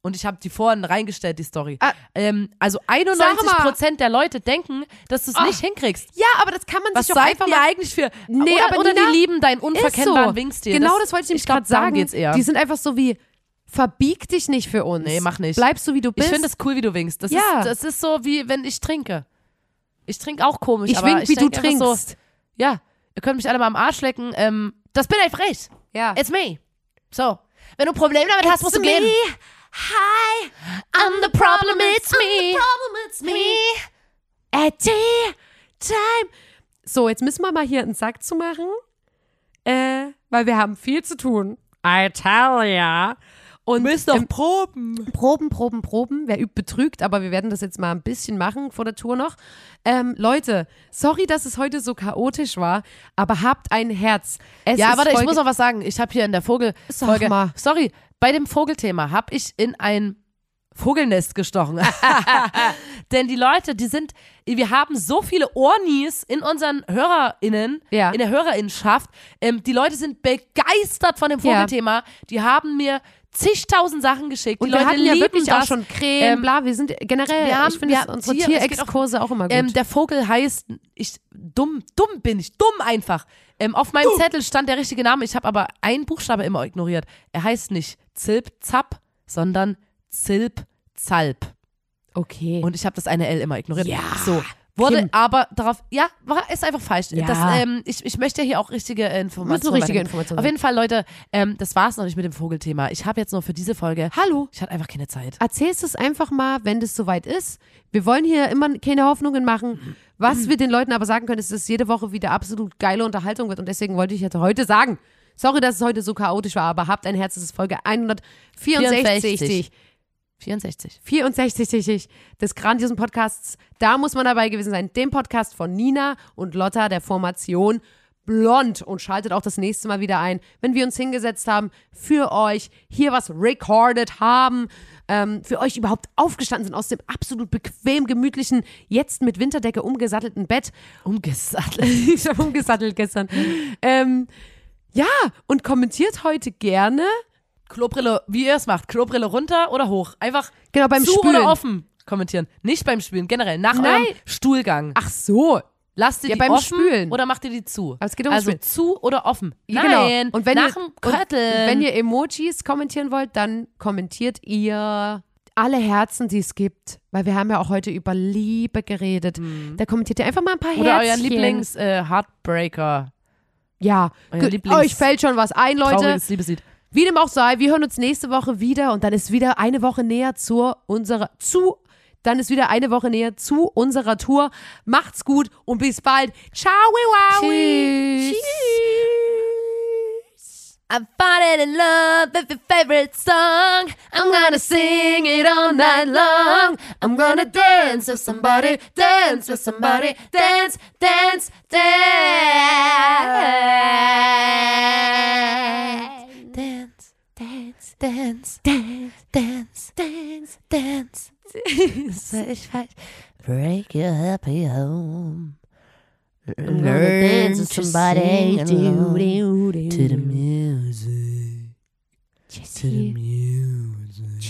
Und ich habe die vorhin reingestellt, die Story. Ah. ähm, also 91 mal. Prozent der Leute denken, dass du es Ah. nicht hinkriegst. Ja, aber das kann man Was sich doch einfach mal eigentlich für? Nee, oder, aber oder Nina, die lieben deinen unverkennbaren so. Wingstil. Genau das, wollte ich nämlich gerade sagen. geht's eher. Die sind einfach so wie, verbieg dich nicht für uns. Nee, mach nicht. Bleibst du, wie du ich bist. finde es cool, wie du winkst. Das, Ja. ist, das ist so, wie wenn ich trinke. Ich trinke auch komisch, ich aber wink, ich wie du trinkst. So, ja, ihr könnt mich alle mal am Arsch lecken. Ähm, das bin einfach ich. ja. It's me. So. Wenn du Probleme damit hast, musst du gehen. Hi, I'm the problem, it's me. problem, it's me. At tea time. So, jetzt müssen wir mal hier einen Sack zu machen, äh, weil wir haben viel zu tun. I tell ya. Und ähm, proben. Proben, Proben, Proben. Wer übt, betrügt, aber wir werden das jetzt mal ein bisschen machen vor der Tour noch. Ähm, Leute, sorry, dass es heute so chaotisch war, aber habt ein Herz. Es Ja, warte, ich Folge- muss noch was sagen. Ich habe hier in der Vogelfolge. mal. Sorry, bei dem Vogelthema habe ich in ein Vogelnest gestochen. [LAUGHS] Denn die Leute, die sind, wir haben so viele Ornis in unseren HörerInnen, Ja. in der HörerInnenschaft. Ähm, die Leute sind begeistert von dem Ja. Vogelthema. Die haben mir zigtausend Sachen geschickt. Und die wir Leute hatten ja wirklich das. auch schon Creme, Ähm, bla. Wir sind generell, wir haben- ich finde unsere Tier- Tierexkurse auch, immer gut. Ähm, der Vogel heißt, ich, dumm, dumm bin ich, dumm einfach. Ähm, auf meinem Zettel stand der richtige Name, ich habe aber einen Buchstabe immer ignoriert. Er heißt nicht Zilp-Zap, sondern Zilp-Zalp. okay. Und ich habe das eine L immer ignoriert. Ja, So. Wurde Kim. aber darauf, ja, war, ist einfach falsch. Ja. Das, ähm, ich, ich möchte ja hier auch richtige Informationen. Richtige. Informationen Auf jeden Fall, Leute, ähm, das war's noch nicht mit dem Vogelthema. Ich habe jetzt nur für diese Folge, Hallo. ich hatte einfach keine Zeit. Erzählst es einfach mal, wenn das soweit ist. Wir wollen hier immer keine Hoffnungen machen. Was wir den Leuten aber sagen können, ist, dass es jede Woche wieder absolut geile Unterhaltung wird. Und deswegen wollte ich jetzt heute sagen, sorry, dass es heute so chaotisch war, aber habt ein Herz, das ist Folge 164 64. 64. 64 des grandiosen Podcasts. Da muss man dabei gewesen sein. Dem Podcast von Nina und Lotta der Formation Blond. Und schaltet auch das nächste Mal wieder ein, wenn wir uns hingesetzt haben, für euch hier was recorded haben, ähm, für euch überhaupt aufgestanden sind aus dem absolut bequem, gemütlichen, jetzt mit Winterdecke umgesattelten Bett. Umgesattelt. [LAUGHS] ich habe umgesattelt gestern. Ähm, ja, und kommentiert heute gerne. Klobrille, wie ihr es macht. Klobrille runter oder hoch. Einfach Genau, beim zu Spülen. oder offen kommentieren. Nicht beim Spülen, generell. Nach Nein. eurem Stuhlgang. Ach so. Lasst ihr Ja, die beim offen Spülen. oder macht ihr die zu? Aber es geht ums also Spülen. zu oder offen. Ja, Nein, genau. Und wenn nach ihr, dem Kötteln. wenn ihr Emojis kommentieren wollt, dann kommentiert ihr alle Herzen, die es gibt, weil wir haben ja auch heute über Liebe geredet. Mhm. Da kommentiert ihr einfach mal ein paar Oder Herzchen. euren Lieblings-Heartbreaker. Ja, Euer Gut, Lieblings- euch fällt schon was ein, Leute. Trauriges Liebeslied. Wie dem auch sei, wir hören uns nächste Woche wieder und dann ist wieder eine Woche näher zu unserer, zu, dann ist wieder eine Woche näher zu unserer Tour. Macht's gut und bis bald. Ciao. Tschüss. Tschüss. I'm falling in love with your favorite song. I'm gonna sing it all night long. I'm gonna dance with somebody, dance with somebody, dance, dance, dance. dance, dance, dance, dance, dance, dance, dance. dance, dance. Break your happy home. I'm to dance with somebody. To the music. Just to the music.